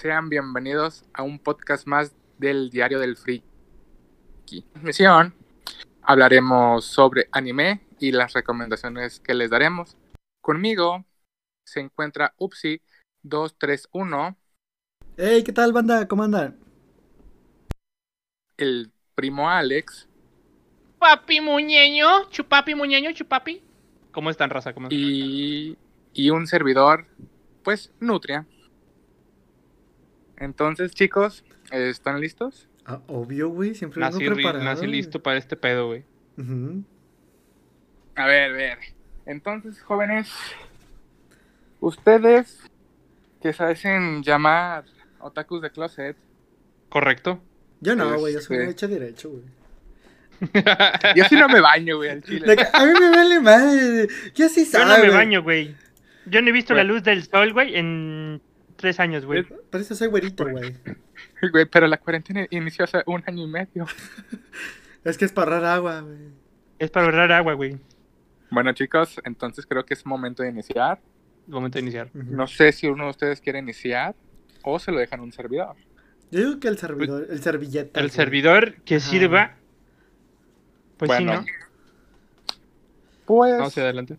Sean bienvenidos a un podcast más del Diario del Friki. Misión. Hablaremos sobre anime y las recomendaciones que les daremos. Conmigo se encuentra Upsi 231. Hey, ¿qué tal, banda? ¿Cómo andan? El primo Alex. Papi muñeño, chupapi muñeño, chupapi. ¿Cómo están, raza? ¿Cómo están? Y, y un servidor, pues, Nutria. Entonces, chicos, ¿están listos? Ah, obvio, güey. Siempre Nací, vengo preparado. nací listo para este pedo, güey. A ver, a ver. Entonces, jóvenes, ustedes que se hacen llamar otakus de closet, ¿Correcto? Yo no, güey. Yo soy Este- un hecho derecho, güey. yo sí no me baño, güey, al chile. De A mí me vale madre. Yo sí Yo sabe. no me baño, güey. Yo no he visto la luz del sol, güey, en tres años, güey. Eso soy güerito, güey. Güey, pero la cuarentena inició hace un año y medio. Es que es para ahorrar agua, güey. Es para ahorrar agua, güey. Bueno, chicos, entonces creo que es momento de iniciar. Momento de iniciar. No sé si uno de ustedes quiere iniciar o se lo dejan a un servidor. Yo digo que el servidor, el servilleta. El güey. servidor que Ajá. sirva. Pues bueno, sí, ¿no? pues Vamos hacia adelante.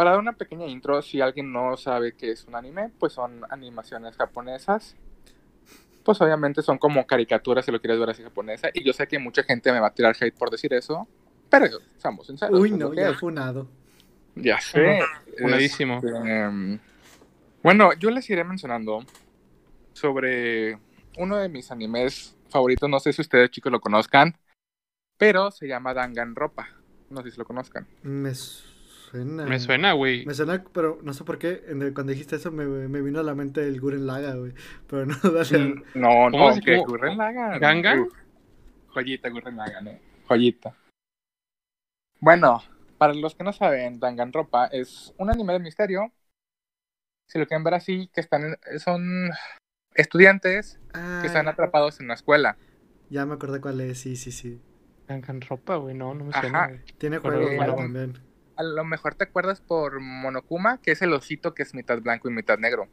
Para dar una pequeña intro, si alguien no sabe qué es un anime, pues son animaciones japonesas. Pues obviamente son como caricaturas si lo quieres ver así japonesa. Y yo sé que mucha gente me va a tirar hate por decir eso. Pero seamos sinceros. Uy, no, ya es. funado. Ya sé. Funadísimo. Este, em, bueno, yo les iré mencionando sobre uno de mis animes favoritos. No sé si ustedes, chicos, lo conozcan. Pero se llama Danganronpa. No sé si lo conozcan. Me suena. Me suena, güey. Me suena, pero no sé por qué. en el- Cuando dijiste eso me, me vino a la mente el Guren Laga, güey. Pero no, dale. Mm, No, ¿Cómo no, se- que Lagann. ¿Gangan? Uf, Joyita, Gurren Lagann, eh. Joyita. Bueno, para los que no saben, Danganronpa es un anime de misterio. Si lo quieren ver así, que están en- son estudiantes que están Ah, atrapados en la escuela. ya me acordé cuál es, sí, sí, sí. Dangan ropa, güey. No, no me Ajá. suena. güey. Tiene juegos bueno. también. A lo mejor te acuerdas por Monokuma, que es el osito que es mitad blanco y mitad negro.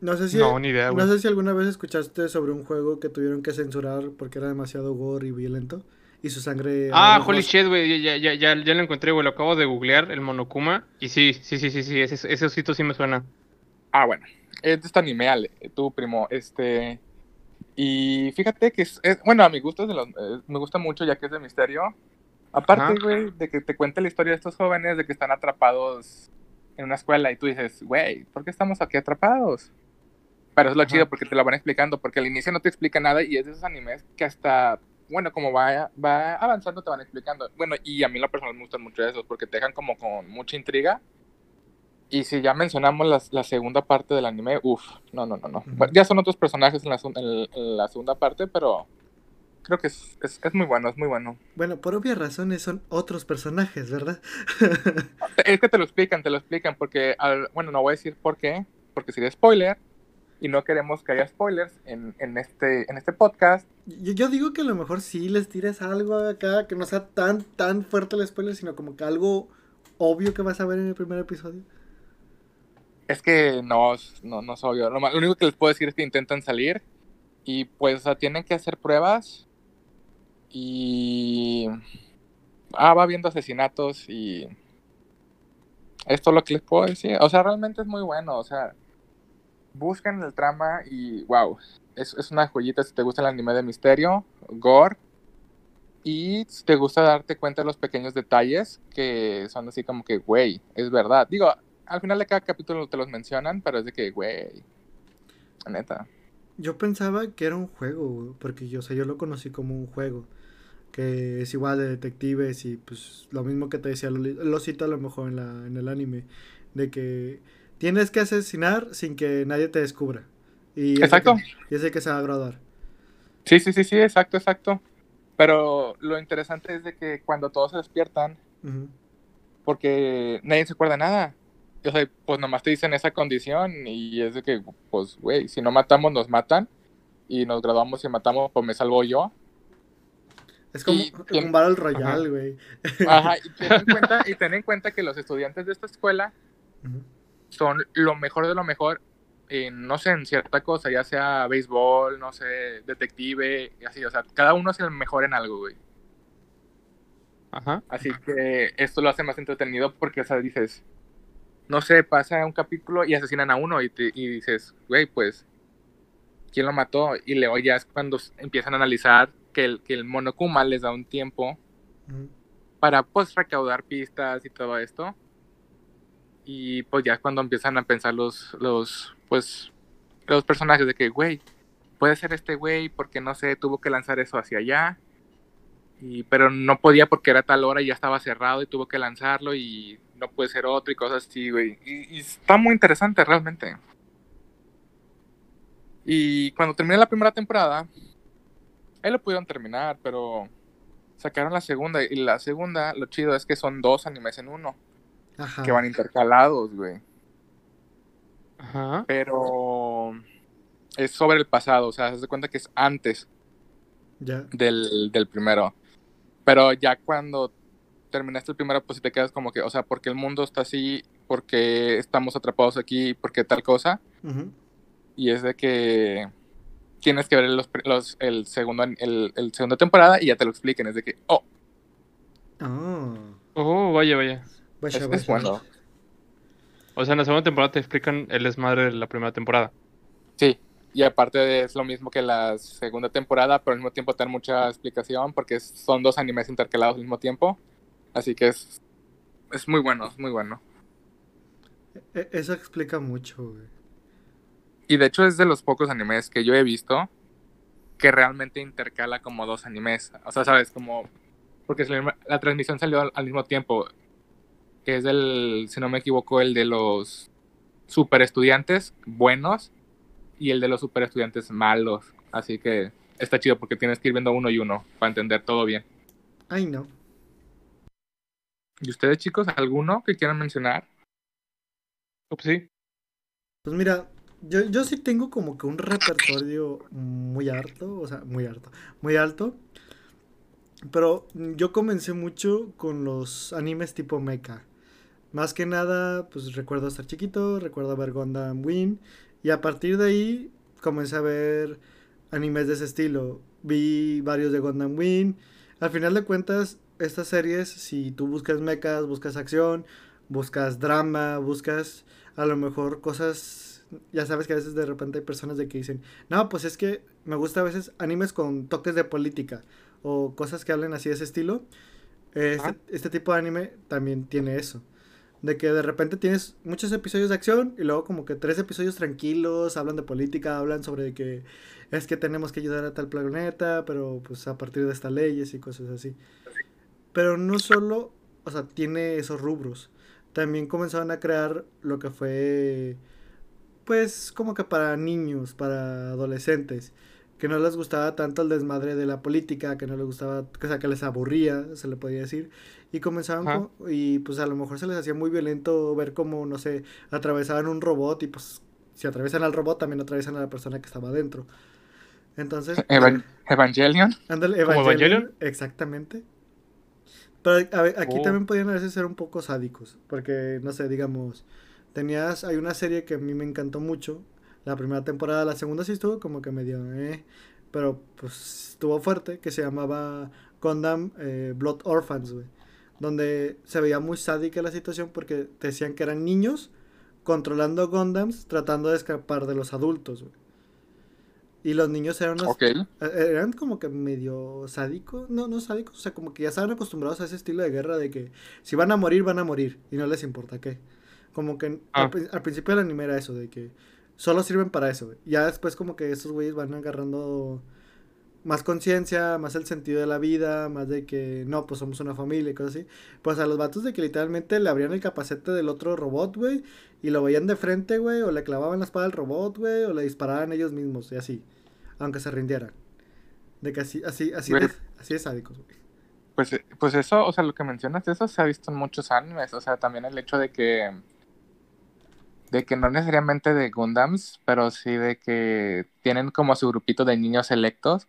No sé si, No, ni idea, no sé si alguna vez escuchaste sobre un juego que tuvieron que censurar porque era demasiado gore y violento. Y su sangre. Ah, holy shit, güey. Ya, ya, ya, ya lo encontré, güey. Lo acabo de googlear, el Monokuma. Y sí, sí, sí, sí, sí. Ese, ese osito sí me suena. Ah, bueno. Es de este anime, Ale, tu primo. Este. Y fíjate que es. es- bueno, a mi gusto es de los- eh, me gusta mucho ya que es de misterio. Aparte, güey, de que te cuente la historia de estos jóvenes de que están atrapados en una escuela y tú dices, güey, ¿por qué estamos aquí atrapados? Pero es lo Ajá. chido porque te lo van explicando, porque al inicio no te explica nada y es de esos animes que hasta, bueno, como va, va avanzando te van explicando. Bueno, y a mí la personal me gustan mucho esos porque te dejan como con mucha intriga. Y si ya mencionamos la, segunda parte del anime, uff, no, no, no, no. Ya son otros personajes la, en la segunda parte, pero creo que es, es, es muy bueno, es muy bueno. Bueno, por obvias razones son otros personajes, ¿verdad? Es que te lo explican, te lo explican, porque, al- bueno, no voy a decir por qué, porque sería spoiler, y no queremos que haya spoilers en, en, este, en este podcast. Yo, yo digo que a lo mejor sí les tires algo acá, que no sea tan, tan fuerte el spoiler, sino como que algo obvio que vas a ver en el primer episodio. Es que no, no, no es obvio. Lo único que les puedo decir es que intentan salir, y pues o sea, tienen que hacer pruebas, y... Ah, va habiendo asesinatos, y... Esto es lo que les puedo decir. O sea, realmente es muy bueno, o sea... Buscan el trama y wow, es, es una joyita si te gusta el anime de misterio, gore, y si te gusta darte cuenta de los pequeños detalles que son así como que, güey, es verdad. Digo, al final de cada capítulo te los mencionan, pero es de que, güey, neta. Yo pensaba que era un juego, porque yo, o sea, yo lo conocí como un juego. Que es igual de detectives y pues lo mismo que te decía Losito a lo mejor en, la, en el anime. De que tienes que asesinar sin que nadie te descubra. Y es Exacto. que- Y es que se va a graduar. Sí, sí, sí, sí, exacto, exacto. Pero lo interesante es de que cuando todos se despiertan, porque nadie se acuerda de nada. O sea, pues nomás te dicen esa condición y es de que, pues, güey, si no matamos, nos matan. Y nos graduamos y matamos, pues me salvo yo. Es como Y- un Battle Royale, güey. Ajá, y ten en cuenta, y ten en cuenta que los estudiantes de esta escuela son lo mejor de lo mejor en, no sé, en cierta cosa, ya sea béisbol, no sé, detective, y así, o sea, cada uno es el mejor en algo, güey. Ajá. Así que esto lo hace más entretenido porque, o sea, dices, no sé, pasa un capítulo y asesinan a uno y, te- y dices, güey, pues, ¿quién lo mató? Y luego ya es cuando empiezan a analizar que el, que el Monokuma les da un tiempo para, pues, recaudar pistas y todo esto. Y pues ya es cuando empiezan a pensar los, los, pues, los personajes de que, güey, puede ser este güey porque, no sé, tuvo que lanzar eso hacia allá. Y, pero no podía porque era tal hora y ya estaba cerrado y tuvo que lanzarlo y no puede ser otro y cosas así, güey. Y, y está muy interesante realmente. Y cuando terminé la primera temporada, ahí lo pudieron terminar, pero sacaron la segunda y la segunda, lo chido es que son dos animes en uno, Ajá. que van intercalados, güey. Ajá. Pero es sobre el pasado, o sea, se da cuenta que es antes Ya. del, del primero. Pero ya cuando terminaste el primero, pues sí te quedas como que, o sea, porque el mundo está así, porque estamos atrapados aquí, porque tal cosa. Ujú. Y es de que tienes que ver los, los- el segundo el, el segunda temporada y ya te lo expliquen. Es de que, oh, Ah. Oh, vaya, vaya. Vaya, es, es vaya. bueno. O sea, en la segunda temporada te explican el desmadre de la primera temporada. Sí. Y aparte es lo mismo que la segunda temporada, pero al mismo tiempo te dan mucha explicación porque es- son dos animes intercalados al mismo tiempo. Así que es, es muy bueno, es muy bueno. E- Eso explica mucho, güey. Y de hecho es de los pocos animes que yo he visto que realmente intercala como dos animes. O sea, sabes, como... Porque la, transmisión salió al, al mismo tiempo. Que es el, si no me equivoco, el de los super estudiantes buenos y el de los super estudiantes malos. Así que está chido porque tienes que ir viendo uno y uno para entender todo bien. Ay, no. ¿Y ustedes, chicos, alguno que quieran mencionar? Pues sí. Pues mira, yo, yo sí tengo como que un repertorio muy harto, o sea, muy harto, muy alto. Pero yo comencé mucho con los animes tipo mecha. Más que nada, pues recuerdo estar chiquito, recuerdo ver Gundam Wing. Y a partir de ahí comencé a ver animes de ese estilo. Vi varios de Gundam Wing. Al final de cuentas, estas series, si tú buscas mechas, buscas acción, buscas drama, buscas a lo mejor cosas, ya sabes que a veces de repente hay personas de que dicen, no, pues es que me gusta a veces animes con toques de política o cosas que hablen así de ese estilo. Este, este tipo de anime también tiene eso. De que de repente tienes muchos episodios de acción y luego como que tres episodios tranquilos, hablan de política, hablan sobre que es que tenemos que ayudar a tal planeta, pero pues a partir de estas leyes y cosas así. Pero no solo, o sea, tiene esos rubros. También comenzaron a crear lo que fue, pues, como que para niños, para adolescentes, que no les gustaba tanto el desmadre de la política, que no les gustaba, o sea, que les aburría, se le podía decir. Y comenzaban, co- y pues a lo mejor se les hacía muy violento ver cómo, no sé, atravesaban un robot y pues si atraviesan al robot también atraviesan a la persona que estaba adentro. Entonces, Evan- Evangelion. Ándale, ¿Como Evangelion, Evangelion? Exactamente. Pero a aquí Oh. también podían a veces ser un poco sádicos. Porque, no sé, digamos, tenías, hay una serie que a mí me encantó mucho. La primera temporada, la segunda sí estuvo como que medio, eh, pero pues estuvo fuerte, que se llamaba Gundam eh, Blood Orphans, güey. Donde se veía muy sádica la situación porque te decían que eran niños controlando Gundams tratando de escapar de los adultos, güey. Y los niños eran unos eh, eran como que medio sádicos, no, no sádicos, o sea, como que ya estaban acostumbrados a ese estilo de guerra de que si van a morir, van a morir y no les importa qué. Como que Ah. al, pri- al principio del anime era eso, de que solo sirven para eso, güey. Ya después como que estos güeyes van agarrando más conciencia, más el sentido de la vida, más de que no, pues somos una familia y cosas así. Pues a los vatos de que literalmente le abrían el capacete del otro robot, güey, y lo veían de frente, güey, o le clavaban la espada al robot, güey, o le disparaban ellos mismos, y así, aunque se rindieran. De que así, así, así, de, así de sádicos, güey. Pues, eh, pues eso, o sea, lo que mencionas, eso se ha visto en muchos animes. O sea, también el hecho de que. De que no necesariamente de Gundams, pero sí de que tienen como su grupito de niños selectos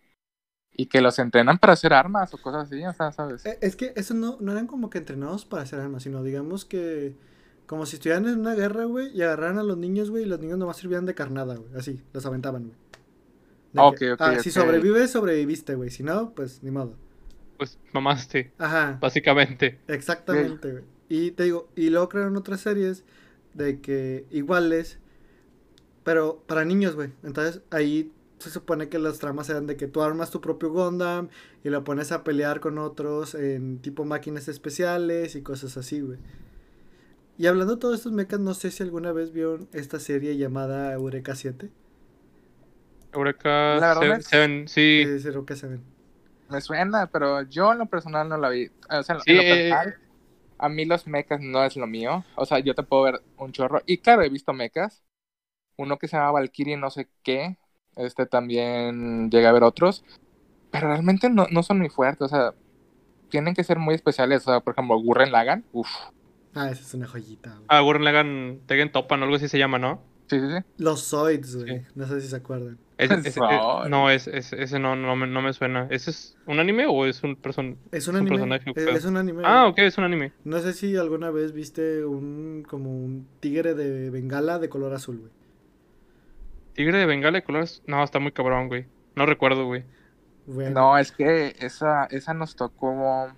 y que los entrenan para hacer armas o cosas así, o sea, ¿sabes? Eh, Es que eso no, no eran como que entrenados para hacer armas, sino digamos que Como si estuvieran en una guerra, güey, y agarraran a los niños, güey, y los niños nomás servían de carnada, güey. Así, los aventaban, güey. De Ok, que, ok, ah, si sobrevives, sobreviviste, güey. Si no, pues ni modo. Pues mamaste, Ajá. básicamente. Exactamente, güey. Y te digo, y luego crearon otras series de que iguales, pero para niños, güey. Entonces ahí se supone que las tramas eran de que tú armas tu propio Gundam y lo pones a pelear con otros en tipo máquinas especiales y cosas así, güey. Y hablando de todos estos mechas, no sé si alguna vez vieron esta serie llamada Eureka 7. Eureka La verdad Seven, es- Seven, sí. Es Eureka 7. Me suena, pero yo en lo personal no la vi. O sea, en Sí, lo eh, personal, a mí los mechas no es lo mío. O sea, yo te puedo ver un chorro. Y claro, he visto mechas. Uno que se llama Valkyrie no sé qué. Este también llega a ver otros. Pero realmente no, no son muy fuertes. O sea, tienen que ser muy especiales. O sea, por ejemplo, Gurren Lagan. Uf. Ah, esa es una joyita, güey. Ah, Gurren Lagann Tegen Topan o algo así se llama, ¿no? Sí, sí, sí. Los Zoids, güey. Sí. No sé si se acuerdan. No, es, es- ese no, no, me, no me suena. ¿Ese es un anime o es un person... Es un Es un anime. personaje, es, pero- es un anime. Ah, ok, es un anime. No sé si alguna vez viste un como un tigre de bengala de color azul, güey. Tigre de Bengala de colores... No, está muy cabrón, güey. No recuerdo, güey. Bueno, No, es que esa, esa nos tocó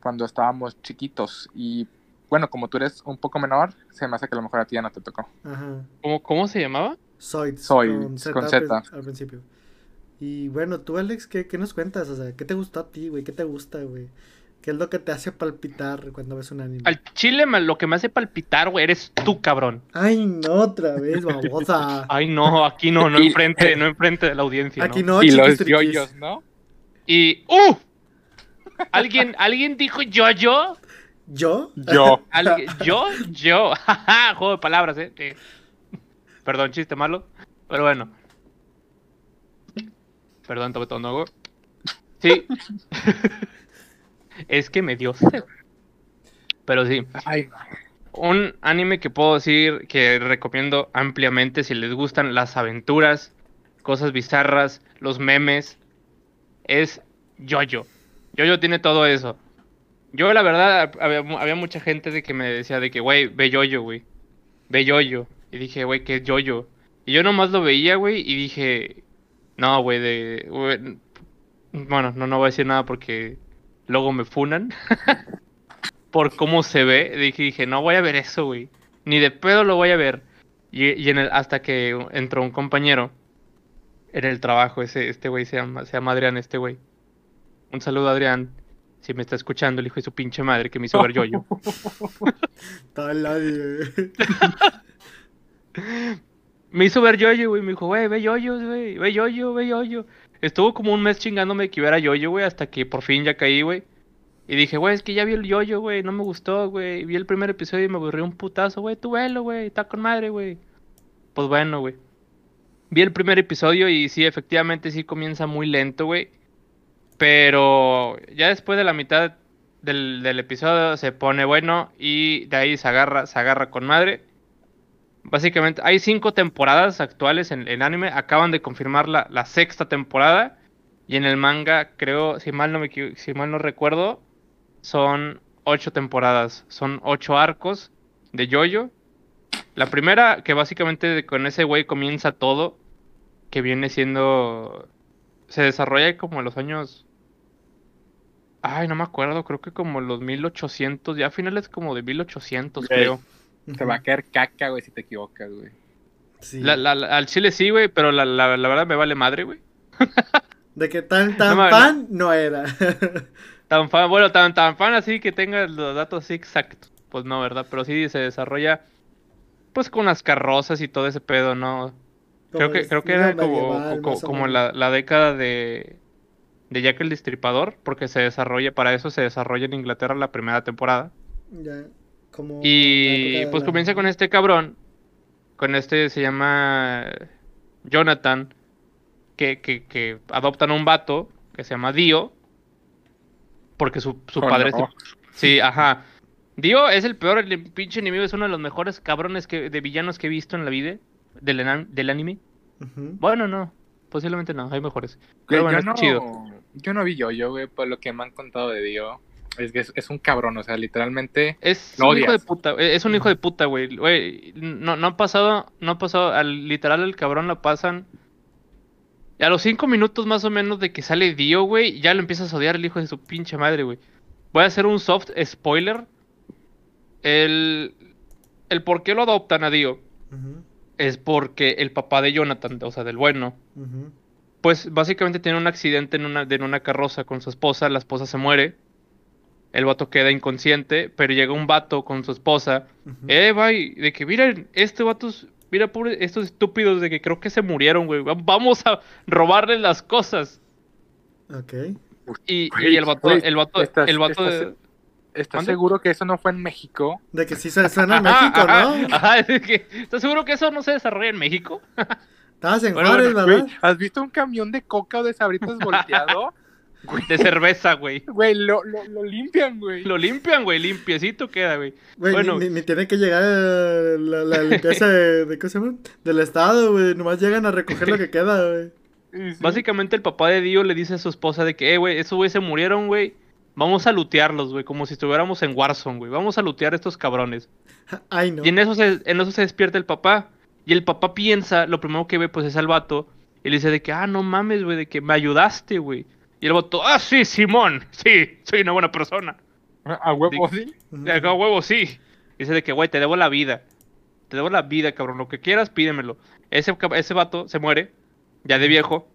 cuando estábamos chiquitos. Y bueno, como tú eres un poco menor, se me hace que a lo mejor a ti ya no te tocó. Ajá. ¿Cómo, cómo se llamaba? Zoids. Z con Z. Al principio. Y bueno, tú, Alex, ¿qué, qué nos cuentas? O sea, ¿qué te gustó a ti, güey? ¿Qué te gusta, güey? ¿Qué es lo que te hace palpitar cuando ves un anime? Al chile ma- lo que me hace palpitar, güey, eres tú, cabrón. Ay, no, otra vez, babosa. Ay, no, aquí no, no enfrente, no enfrente de la audiencia, Aquí ¿no? no, y los yoyos, ¿no? Y... ¡Uh! ¿Alguien, ¿Alguien dijo yo-yo? ¿Yo? Yo. ¿Alguien- ¿Yo? Yo. Jaja, Juego de palabras, ¿eh? Eh. Perdón, chiste malo. Pero bueno. Perdón, nuevo. Sí. es que me dio sed. Pero sí. Ay, Un anime que puedo decir que recomiendo ampliamente si les gustan las aventuras, cosas bizarras, los memes, es Jojo. Jojo tiene todo eso. Yo la verdad había, había mucha gente de que me decía de que, güey, ve Jojo, güey. Ve Jojo. Y dije, güey, ¿qué es Jojo? Y yo nomás lo veía, güey, y dije, no, güey, de... Bueno, no, no voy a decir nada porque luego me funan. por cómo se ve, dije, dije, no voy a ver eso, güey. Ni de pedo lo voy a ver. Y, y en el, hasta que entró un compañero en el trabajo, ese, este güey se llama, se llama Adrián, este güey. Un saludo, Adrián. Si me está escuchando, el hijo de su pinche madre que me hizo ver yo-yo. Todo el odio, güey. Me hizo ver yo-yo, güey. Me dijo, güey, ve yo-yo, güey. Ve yo-yo, ve yo-yo. Estuvo como un mes chingándome que viera yo-yo, güey, hasta que por fin ya caí, güey. Y dije, güey, es que ya vi el yo-yo, güey. No me gustó, güey. Vi el primer episodio y me aburrió un putazo, güey. Tú velo, güey. Está con madre, güey. Pues bueno, güey. Vi el primer episodio y sí, efectivamente sí comienza muy lento, güey. Pero ya después de la mitad del, del episodio se pone bueno y de ahí se agarra, se agarra con madre. Básicamente, hay cinco temporadas actuales en, en anime. Acaban de confirmar la, la sexta temporada. Y en el manga, creo, si mal no me si mal no recuerdo, son ocho temporadas. Son ocho arcos de Jojo. La primera, que básicamente con ese güey comienza todo. Que viene siendo. Se desarrolla como en los años. Ay, no me acuerdo, creo que como los 1800, ya finales como de 1800, Ok. creo. Te va a caer caca, güey, si te equivocas, güey. Sí. La- la- la- al chile sí, güey, pero la, la, la verdad me vale madre, güey. De que tan, tan No fan no era. Tan fan, bueno, tan, tan fan así que tenga los datos así exactos. Pues no, ¿verdad? Pero sí se desarrolla pues con las carrozas y todo ese pedo, ¿no? Creo que, creo que era como, como la, la década de, de Jack el Destripador, porque se desarrolla, para eso se desarrolla en Inglaterra la primera temporada. Ya, como Y pues la- comienza con este cabrón, con este se llama Jonathan, que, que, que adoptan a un vato que se llama Dio, porque su, su Oh, padre... no. se- Sí, ajá. Dio es el peor, el pinche enemigo, es uno de los mejores cabrones que, de villanos que he visto en la vida del, enan- del anime. Bueno, no, posiblemente no, hay mejores. Pero bueno, yo, chido. no, yo no vi yo, yo, güey, por lo que me han contado de Dio. Es que es, es un cabrón, o sea, literalmente. Es Lo un hijo de puta, es un hijo de puta, güey. Güey, no, no ha pasado, no ha pasado, al, literal el cabrón lo pasan. Y a los cinco minutos más o menos de que sale Dio, güey, ya lo empiezas a odiar el hijo de su pinche madre, güey. Voy a hacer un soft spoiler. El, el por qué lo adoptan a Dio es porque el papá de Jonathan, o sea, del bueno, pues básicamente tiene un accidente en una, en una carroza con su esposa, la esposa se muere, el vato queda inconsciente, pero llega un vato con su esposa, ujú. eh, bye, de que miren, este vato, mira, pobre, estos estúpidos de que creo que se murieron, güey, va- vamos a robarles las cosas. Ok. Y, el vato, el vato, estás- el vato estás- de- ¿Estás ¿Mande? seguro que eso no fue en México? De que sí se suena a Ajá, México, ¿no? Ajá, de que, ¿estás seguro que eso no se desarrolla en México? Estabas en Bueno, Juárez, bueno, ¿verdad? Güey, ¿has visto un camión de coca o de sabritas volteado? Güey, De cerveza, güey. güey, lo, lo, lo limpian, güey. Lo limpian, güey, limpiecito queda, güey. Güey, Bueno. ni, ni- ni tiene que llegar la, la limpieza de, de, ¿cómo se llama? Del estado, güey. Nomás llegan a recoger lo que queda, güey. Sí, sí. Básicamente el papá de Dio le dice a su esposa de que, eh, güey, esos güey se murieron, güey. Vamos a lutearlos, güey, como si estuviéramos en Warzone, güey. Vamos a lutear a estos cabrones. Ay, no. Y en eso, se, en eso se despierta el papá. Y el papá piensa, lo primero que ve, pues es al vato. Y le dice de que, ah, no mames, güey, de que me ayudaste, güey. Y el vato, ah, sí, Simón, sí, soy una buena persona. A huevo, sí. Acá, huevo, sí. Dice de que, güey, te debo la vida. Te debo la vida, cabrón. Lo que quieras, pídemelo. Ese, ese vato se muere, ya de viejo.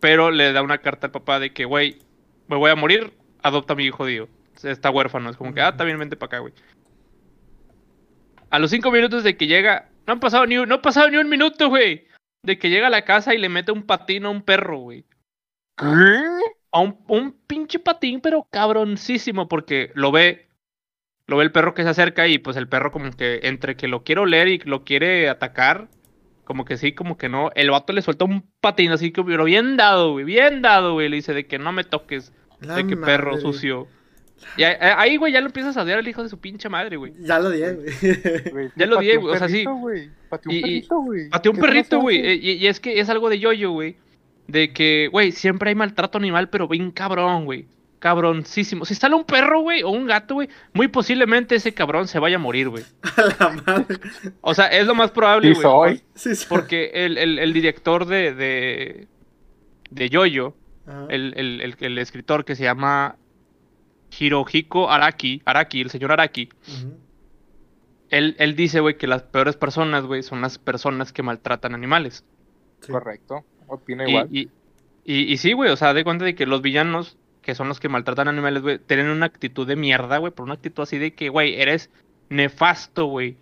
Pero le da una carta al papá de que, güey, me voy a morir, adopta a mi hijo Dio. Está huérfano. Es como que, ah, bien, vente para acá, güey. A los cinco minutos de que llega, no han pasado ni un, no ha pasado ni un minuto, güey. De que llega a la casa y le mete un patín a un perro, güey. ¿Qué? A un, un pinche patín, pero cabroncísimo, porque lo ve. Lo ve el perro que se acerca y pues el perro como que entre que lo quiere oler y lo quiere atacar, como que sí, como que no. El vato le suelta un patín así que pero bien dado, güey, bien dado, güey. Le dice de que no me toques, La de que perro sucio. Y ahí, güey, ya lo empiezas a odiar al hijo de su pinche madre, güey. Ya lo di, güey. Güey, Ya lo un güey, o sea, sí. Pateó un perrito, güey. Pateó un perrito, eh, Y, y es que es algo de yoyo, güey. De que, güey, siempre hay maltrato animal, pero bien cabrón, güey. Cabroncísimo. Si sale un perro, güey, o un gato, güey, muy posiblemente ese cabrón se vaya a morir, güey. A la madre. O sea, es lo más probable, Sí güey. Sí, sí. Porque el, el, el director de, de, de Yoyo, Ajá. el, el, el, el escritor que se llama Hirohiko Araki, Araki, el señor Araki, él, él dice, güey, que las peores personas, güey, son las personas que maltratan animales. Sí. Correcto. Opino Y, igual. y, y, y sí, güey, o sea, de cuenta de que los villanos, que son los que maltratan animales, güey, tienen una actitud de mierda, güey, por una actitud así de que, güey, eres nefasto, güey.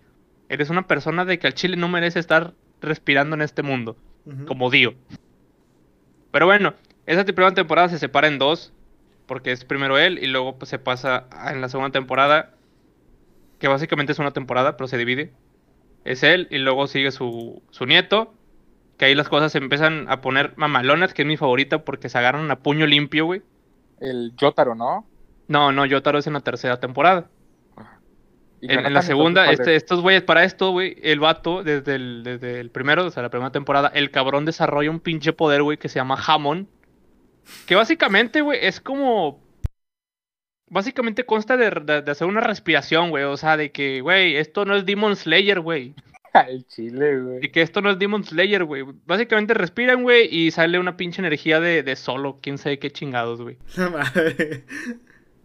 Eres una persona de que al chile no merece estar respirando en este mundo, como Dio. Pero bueno, esa primera temporada se separa en dos, porque es primero él y luego pues, se pasa a- en la segunda temporada, que básicamente es una temporada, pero se divide. Es él y luego sigue su, su nieto, que ahí las cosas se empiezan a poner mamalonas, que es mi favorita porque se agarran a puño limpio, güey. El Yotaro, ¿no? No, no, Yotaro es en la tercera temporada. En, en la segunda, entonces, ¿cuál este, es? estos güeyes, para esto, güey, el vato, desde el, desde el primero, o sea, la primera temporada, el cabrón desarrolla un pinche poder, güey, que se llama Hammond. Que básicamente, güey, es como. Básicamente consta de, de- de hacer una respiración, güey. O sea, de que, güey, esto no es Demon Slayer, güey. El chile, güey. Y que esto no es Demon Slayer, güey. Básicamente respiran, güey, y sale una pinche energía de, de solo, quién sabe qué chingados, güey.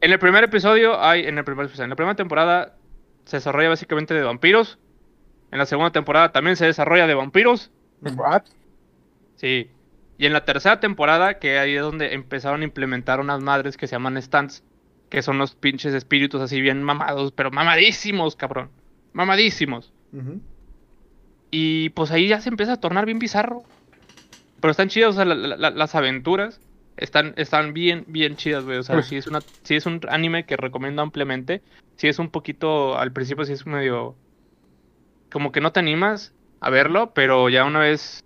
En el primer episodio hay, en el primer episodio, en la primera temporada se desarrolla básicamente de vampiros. En la segunda temporada también se desarrolla de vampiros. What? Sí. Y en la tercera temporada, que ahí es donde empezaron a implementar unas madres que se llaman stands, que son los pinches espíritus así bien mamados, pero mamadísimos, cabrón. Mamadísimos. Ujú. Y pues ahí ya se empieza a tornar bien bizarro. Pero están chidas, o sea, la- la- la- las aventuras están, están bien, bien chidas, güey. O sea, sí es, una, sí es un anime que recomiendo ampliamente. Sí es un poquito, al principio sí es medio... Como que no te animas a verlo, pero ya una vez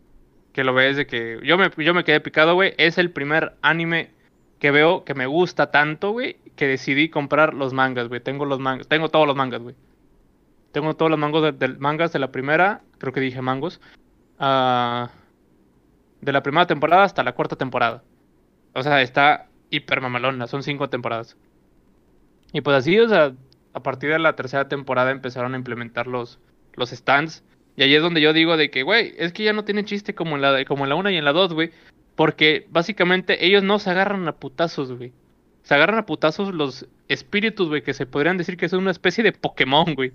que lo ves de que... Yo me, yo me quedé picado, güey. Es el primer anime que veo que me gusta tanto, güey, que decidí comprar los mangas, güey. Tengo los mangas, tengo todos los mangas, güey. Tengo todos los mangos mangas de la primera, creo que dije mangos, ah, de la primera temporada hasta la cuarta temporada. O sea, está hiper mamalona, son cinco temporadas. Y pues así, o sea, a partir de la tercera temporada empezaron a implementar los, los stands. Y ahí es donde yo digo de que, güey, es que ya no tiene chiste como en la, como en la 1 y en la 2, güey. Porque básicamente ellos no se agarran a putazos, güey. Se agarran a putazos los espíritus, güey, que se podrían decir que son una especie de Pokémon, güey.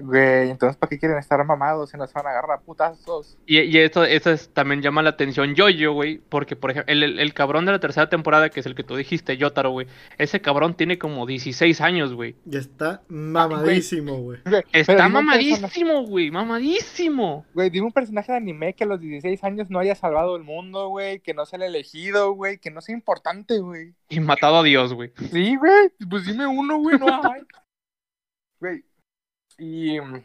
Güey, entonces ¿para qué quieren estar mamados si nos van a agarrar a putazos? Y, y esto, esto es- también llama la atención Yo-Yo, güey, porque por ejemplo, el, el- el cabrón de la tercera temporada, que es el que tú dijiste, Yotaro, güey, ese cabrón tiene como 16 años, güey. Y está mamadísimo, güey. Está mamadísimo, güey, mamadísimo. Güey, dime un personaje de anime que a los 16 años no haya salvado el mundo, güey, que no sea el elegido, güey, que no sea importante, güey. Y matado a Dios, güey. Sí, güey, pues dime uno, güey, no hay. Güey, y... mm,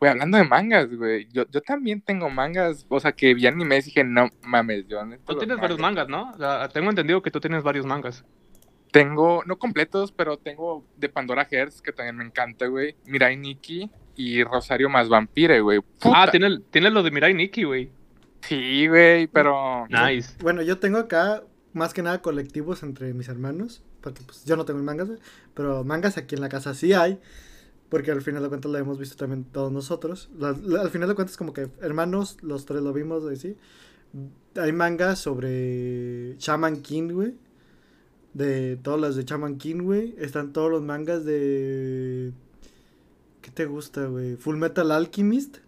Güey, hablando de mangas, güey, yo, yo también tengo mangas, o sea, que vi animes y dije, no mames, yo... neta, Tú tienes varios mangas, ¿no? O sea, tengo entendido que tú tienes varios mangas. Tengo, no completos, pero tengo de Pandora Hearts, que también me encanta, güey, Mirai Nikki y Rosario más Vampire, güey. Ah, tienes, tienes lo de Mirai Nikki, güey. Sí, güey, pero... Nice. Bueno, yo tengo acá más que nada colectivos entre mis hermanos, porque pues yo no tengo mangas, güey, pero mangas aquí en la casa sí hay, porque al final de cuentas lo hemos visto también todos nosotros. La- la- al final de cuentas como que hermanos, los tres lo vimos, güey, sí. Hay mangas sobre Shaman King, güey. De todas las de Shaman King, güey. Están todos los mangas de... ¿Qué te gusta, güey? Full Metal Alchemist.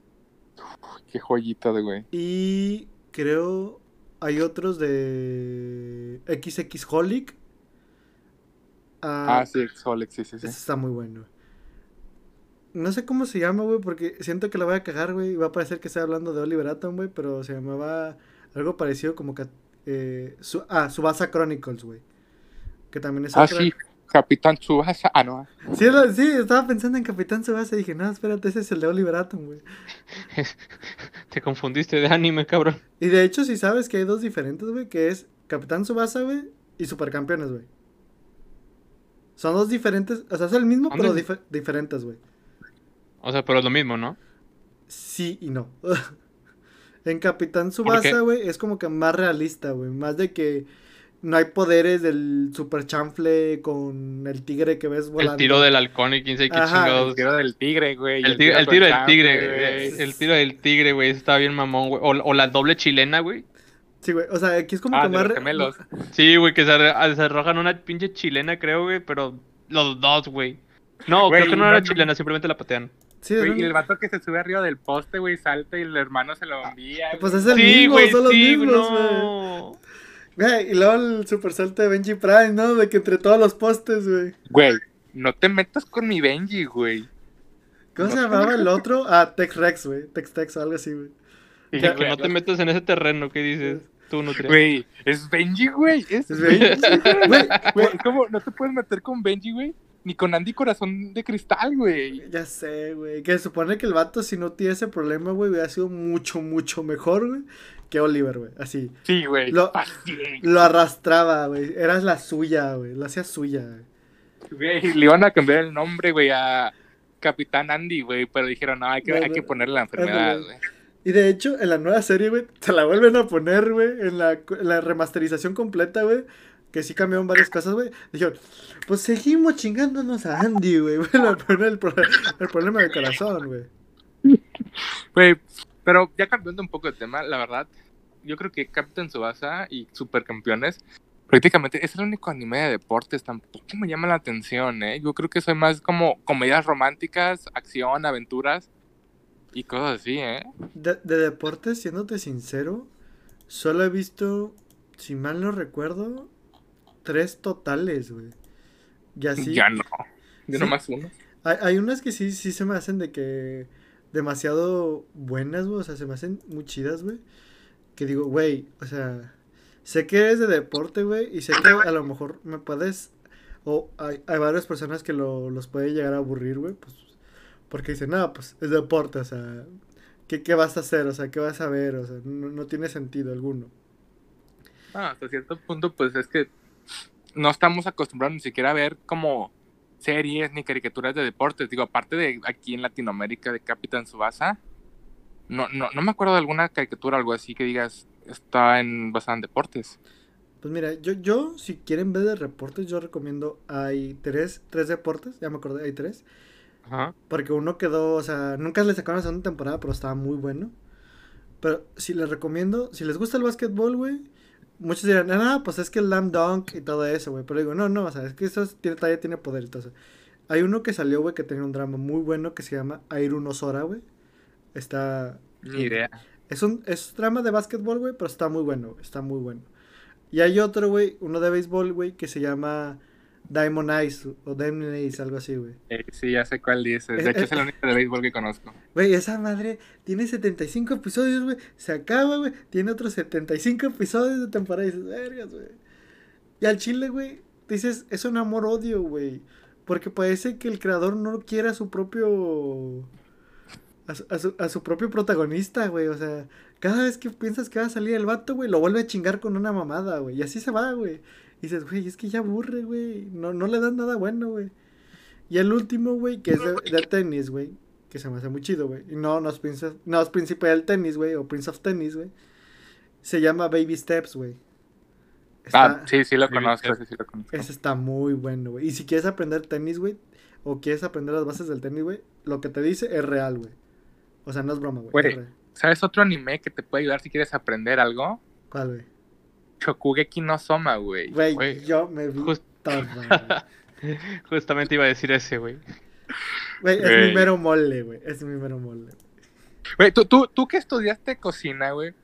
Qué joyita de güey. Y creo hay otros de XX Holic. Ah, sí, Xolex, sí, sí, sí. Ese está muy bueno. No sé cómo se llama, güey, porque siento que la voy a cagar, güey. y Va a parecer que estoy hablando de Oliver Atom, güey, pero se llamaba algo parecido como que... Eh, su, ah, Subasa Chronicles, güey. Que también es Ah, otra- sí, Capitán Tsubasa. Ah, no. Sí, sí, estaba pensando en Capitán Subasa y dije, no, espérate, ese es el de Oliver Atom, güey. Te confundiste de anime, cabrón. Y de hecho, si sabes que hay dos diferentes, güey, que es Capitán Subasa, güey, y Supercampeones, güey. Son dos diferentes, o sea, es el mismo, pero dife- diferentes, güey. O sea, pero es lo mismo, ¿no? Sí y no. en Capitán? Subasa, güey, es como que más realista, güey. Más de que no hay poderes del super chanfle con el tigre que ves volando. El tiro del halcón y quién sabe qué Ajá, chingados. El tiro del tigre, güey. El, tiro, el tiro del tigre, güey. El tiro del tigre, güey. Está bien mamón, güey. O, o la doble chilena, güey. Sí, güey. O sea, aquí es como Ah, que más. los re- gemelos. Sí, güey, que se, arre- se arrojan una pinche chilena, creo, güey. Pero los dos, güey. No, Güey, creo que no no, era no. chilena, simplemente la patean. Sí, Güey, es y el vato que se sube arriba del poste, güey, salta y el hermano se lo envía. Pues es el sí, mismo, güey, son los sí, mismos, güey. no. Güey, y luego el super salto de Benji Prime, ¿no? De que entre todos los postes, güey. Güey, no te metas con mi Benji, güey. ¿Cómo se No. llamaba el otro? Ah, Tex Rex, güey. Tex Tex o algo así, güey. Sí, Que güey, no te metas en ese terreno, ¿qué dices? Tú, Nutria. Güey, es Benji, güey. Es, Es Benji, Benji. Güey, güey. ¿Cómo no te puedes meter con Benji, güey? Ni con Andy Corazón de Cristal, güey. Ya sé, güey. Que se supone que el vato, si no tiene ese problema, güey, hubiera sido mucho, mucho mejor, güey, que Oliver, güey. Así. Sí, güey. Lo- Lo arrastraba, güey. Era la suya, güey. Lo hacía suya, güey. güey. Le iban a cambiar el nombre, güey, a Capitán Andy, güey. Pero dijeron, no, hay que, hay que ponerle la enfermedad, güey. Y de hecho, en la nueva serie, güey, se la vuelven a poner, güey, en la, en la remasterización completa, güey. Que sí cambiaron varias cosas, güey. Dijeron, pues seguimos chingándonos a Andy, güey. El, pro- el problema del corazón, güey. Güey, pero ya cambiando un poco de tema, la verdad, yo creo que Captain Subasa y Supercampeones prácticamente es el único anime de deportes, tampoco me llama la atención, ¿eh? Yo creo que soy más como comedias románticas, acción, aventuras y cosas así, ¿eh? De, de deportes, siéndote sincero, solo he visto, si mal no recuerdo, tres totales, güey. Y así. Ya no, yo Sí. nomás uno. Hay, hay unas que sí, sí se me hacen de que demasiado buenas, güey. O sea, se me hacen muy chidas, güey. Que digo, güey, o sea, sé que eres de deporte, güey. Y sé que a lo mejor me puedes. O hay, hay varias personas que lo, los puede llegar a aburrir, güey. Pues, porque dicen, no, pues es deporte, o sea, ¿qué, qué vas a hacer? O sea, ¿qué vas a ver? O sea, no, no tiene sentido alguno. Ah, hasta cierto punto, pues es que no estamos acostumbrados ni siquiera a ver como series ni caricaturas de deportes. Digo, aparte de aquí en Latinoamérica de Capitán Subasa, no, no, no me acuerdo de alguna caricatura o algo así que digas está en basada en deportes. Pues mira, yo, yo, si quieren ver de reportes, yo recomiendo, hay tres, tres deportes, ya me acordé, hay tres. Ajá. Porque uno quedó, o sea, nunca le sacaron la segunda temporada, pero estaba muy bueno. Pero si les recomiendo, si les gusta el básquetbol, güey, muchos dirán, ah, pues es que el Lam Dunk y todo eso, güey. Pero digo, no, no, o sea, es que eso es- tiene, todavía tiene poder y todo eso. Hay uno que salió, güey, que tenía un drama muy bueno que se llama Airu no Sora, güey. Está. Ni idea. Es un es drama de básquetbol, güey, pero está muy bueno, está muy bueno. Y hay otro, güey, uno de béisbol, güey, que se llama Diamond Eyes o Diamond Eyes, algo así, güey. Eh, sí, ya sé cuál dices. Eh, De hecho, eh, es el único de béisbol que conozco. Güey, esa madre tiene 75 episodios, güey. Se acaba, güey. Tiene otros 75 episodios de temporada. Y dices, vergas, güey. Y al chile, güey, dices, es un amor-odio, güey. Porque parece que el creador no quiere a su propio. A su, a su- a su propio protagonista, güey. O sea, cada vez que piensas que va a salir el vato, güey, lo vuelve a chingar con una mamada, güey. Y así se va, güey. Y dices, güey, es que ya aburre, güey. No, no le dan nada bueno, güey. Y el último, güey, que es de, de tenis, güey. Que se me hace muy chido, güey. No, no es, no es Príncipe del Tenis, güey. O Prince of Tennis, güey. Se llama Baby Steps, güey. Ah, sí, sí lo conozco, sí. sí, lo conozco. Ese está muy bueno, güey. Y si quieres aprender tenis, güey. O quieres aprender las bases del tenis, güey. Lo que te dice es real, güey. O sea, no es broma, güey. ¿Sabes otro anime que te puede ayudar si quieres aprender algo? ¿Cuál, güey? Shokugeki no Soma, güey. Güey, yo me vi just-. Justamente iba a decir ese, güey. Güey, es Güey. mi mero mole, güey. Es mi mero mole. Güey, tú, tú, tú que estudiaste cocina, güey.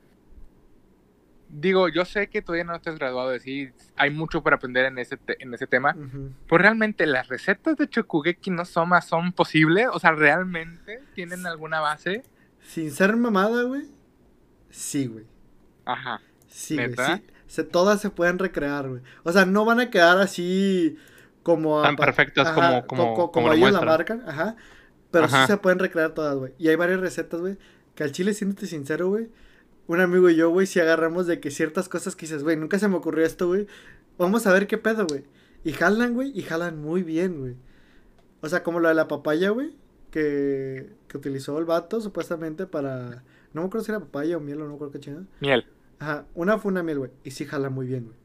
Digo, yo sé que todavía no estás graduado de sí, hay mucho por aprender en ese, te- en ese tema. Ujú. Pues realmente las recetas de Chokugeki no Soma son posibles, o sea, realmente tienen alguna base. Sin ser mamada, güey. Sí, güey. Ajá. Sí, güey. Sí. Se, todas se pueden recrear, güey. O sea, no van a quedar así como... Tan perfectas como- como- co- como lo ellos la marcan, ajá. Pero Ajá. sí se pueden recrear todas, güey. Y hay varias recetas, güey, que al chile, siéndote sincero, güey, un amigo y yo, güey, si agarramos de que ciertas cosas que dices, güey, nunca se me ocurrió esto, güey. Vamos a ver qué pedo, güey. Y jalan, güey, y jalan muy bien, güey. O sea, como lo de la papaya, güey, que, que utilizó el vato supuestamente para... No me acuerdo si era papaya o miel o no me acuerdo qué chingada. Miel. Ajá, una fue una miel, güey. Y sí jala muy bien, güey.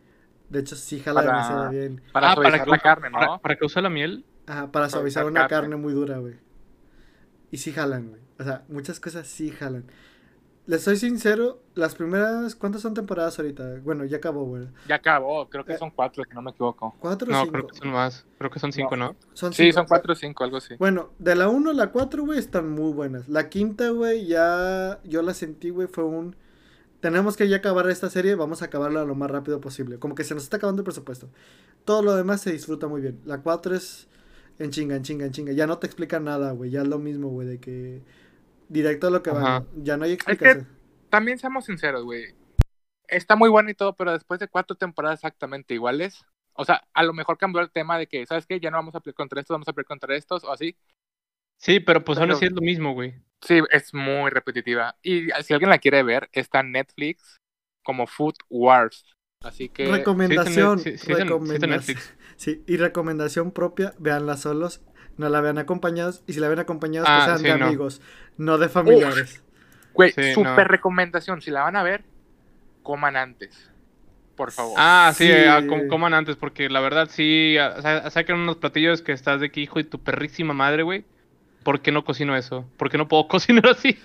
De hecho, sí jala Para- demasiado bien. Para Ah, suavizar que la carne, ¿no? Para, para que usa la miel. Ajá, para suavizar suavizar una carne. carne muy dura, güey. Y sí jalan, güey. O sea, muchas cosas sí jalan. Les soy sincero, las primeras, ¿cuántas son temporadas ahorita? Bueno, ya acabó, güey. Ya acabó, creo que Eh. son cuatro, si no me equivoco. ¿Cuatro o No, cinco? creo que son más. Creo que son cinco, ¿no? Son Sí, cinco. son cuatro o cinco, algo así. Bueno, de la 1 a la 4, güey, están muy buenas. La quinta, güey, ya yo la sentí, güey, fue un... Tenemos que ya acabar esta serie, vamos a acabarla lo más rápido posible. Como que se nos está acabando el presupuesto. Todo lo demás se disfruta muy bien. La 4 es en chinga, en chinga, en chinga. Ya no te explica nada, güey. Ya es lo mismo, güey, de que... Directo a lo que va. Ya no hay que- explicación. También seamos sinceros, güey. Está muy bueno y todo, pero después de cuatro temporadas exactamente iguales, o sea, a lo mejor cambió el tema de que, ¿sabes qué? Ya no vamos a pelear contra estos, vamos a pelear contra estos, o así. Sí, pero pues aún Pero- así es lo mismo, güey. Sí, es muy repetitiva. Y si alguien la quiere ver, está en Netflix como Food Wars. Así que... recomendación. Sí, recomendación. sí, y recomendación propia, veanla solos, no la vean acompañados. Y si la ven acompañados, Ah, que sean sí, de no. amigos, no de familiares. Güey, no. recomendación. Si la van a ver, coman antes. Por favor. Ah, sí, Sí. ah, com- coman antes, porque la verdad sí, ah, sa- sacan unos platillos que estás de que hijo y tu perrísima madre, güey. ¿Por qué no cocino eso? ¿Por qué no puedo cocinar así?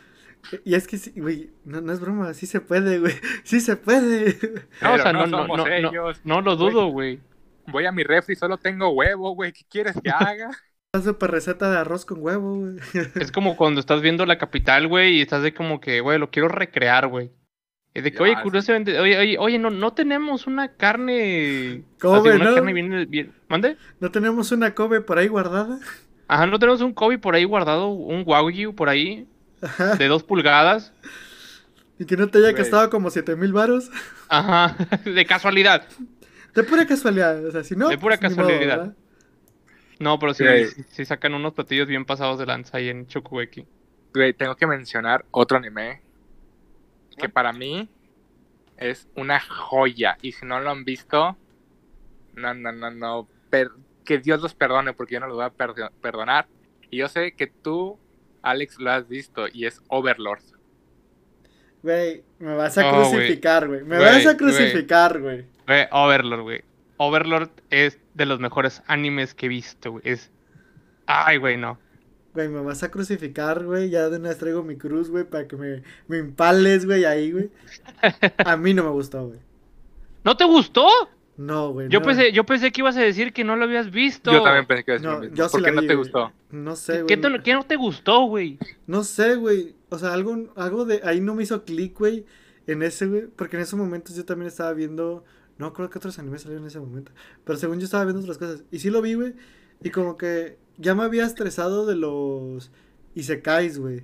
Y es que sí, güey, no, no es broma, sí se puede, güey. Sí se puede. No, o sea, no no, no, somos no, no, ellos. no lo dudo, güey. Voy a mi refri, solo tengo huevo, güey. ¿Qué quieres que haga? Una super receta de arroz con huevo, güey. Es como cuando estás viendo la capital, güey, y estás de como que, güey, lo quiero recrear, güey. Y de que, Ya, oye, sí. curiosamente, oye, oye, oye, no, no tenemos una carne. Kobe, así, una ¿no? carne bien, bien. ¿Mande? ¿No tenemos una Kobe por ahí guardada? Ajá, no tenemos un Kobe por ahí guardado, un Wagyu por ahí, Ajá. de dos pulgadas. Y que no te haya Güey. costado como 7 mil varos. Ajá, de casualidad. De pura casualidad. O sea, si no. De pura pues, modo, casualidad. No, pero sí, sí, sí sacan unos platillos bien pasados de lanza ahí en Chokugeki. Güey, tengo que mencionar otro anime que para mí es una joya. Y si no lo han visto, no, no, no, no. per- que Dios los perdone porque yo no los voy a perdo- perdonar. Y yo sé que tú, Alex, lo has visto y es Overlord. Güey, me vas a crucificar, güey. Me vas a crucificar, güey. Güey, Overlord, güey. Overlord es de los mejores animes que he visto, güey. Es. Ay, güey, no. Güey, me vas a crucificar, güey. Ya de una vez traigo mi cruz, güey, para que me, me impales, güey, ahí, güey. A mí no me gustó, güey. ¿No te gustó? No, güey. Yo no. pensé, yo pensé que ibas a decir que no lo habías visto. Yo también pensé que iba a decir No, yo ¿Por qué no vi, te güey. gustó? No sé, ¿Qué, güey. te- qué no te gustó, güey? No sé, güey. O sea, algo, algo de ahí no me hizo clic, güey. En ese, güey. Porque en esos momentos yo también estaba viendo. No creo que otros animes salieron en ese momento. Pero según yo estaba viendo otras cosas. Y sí lo vi, güey. Y como que ya me había estresado de los Isekais, güey.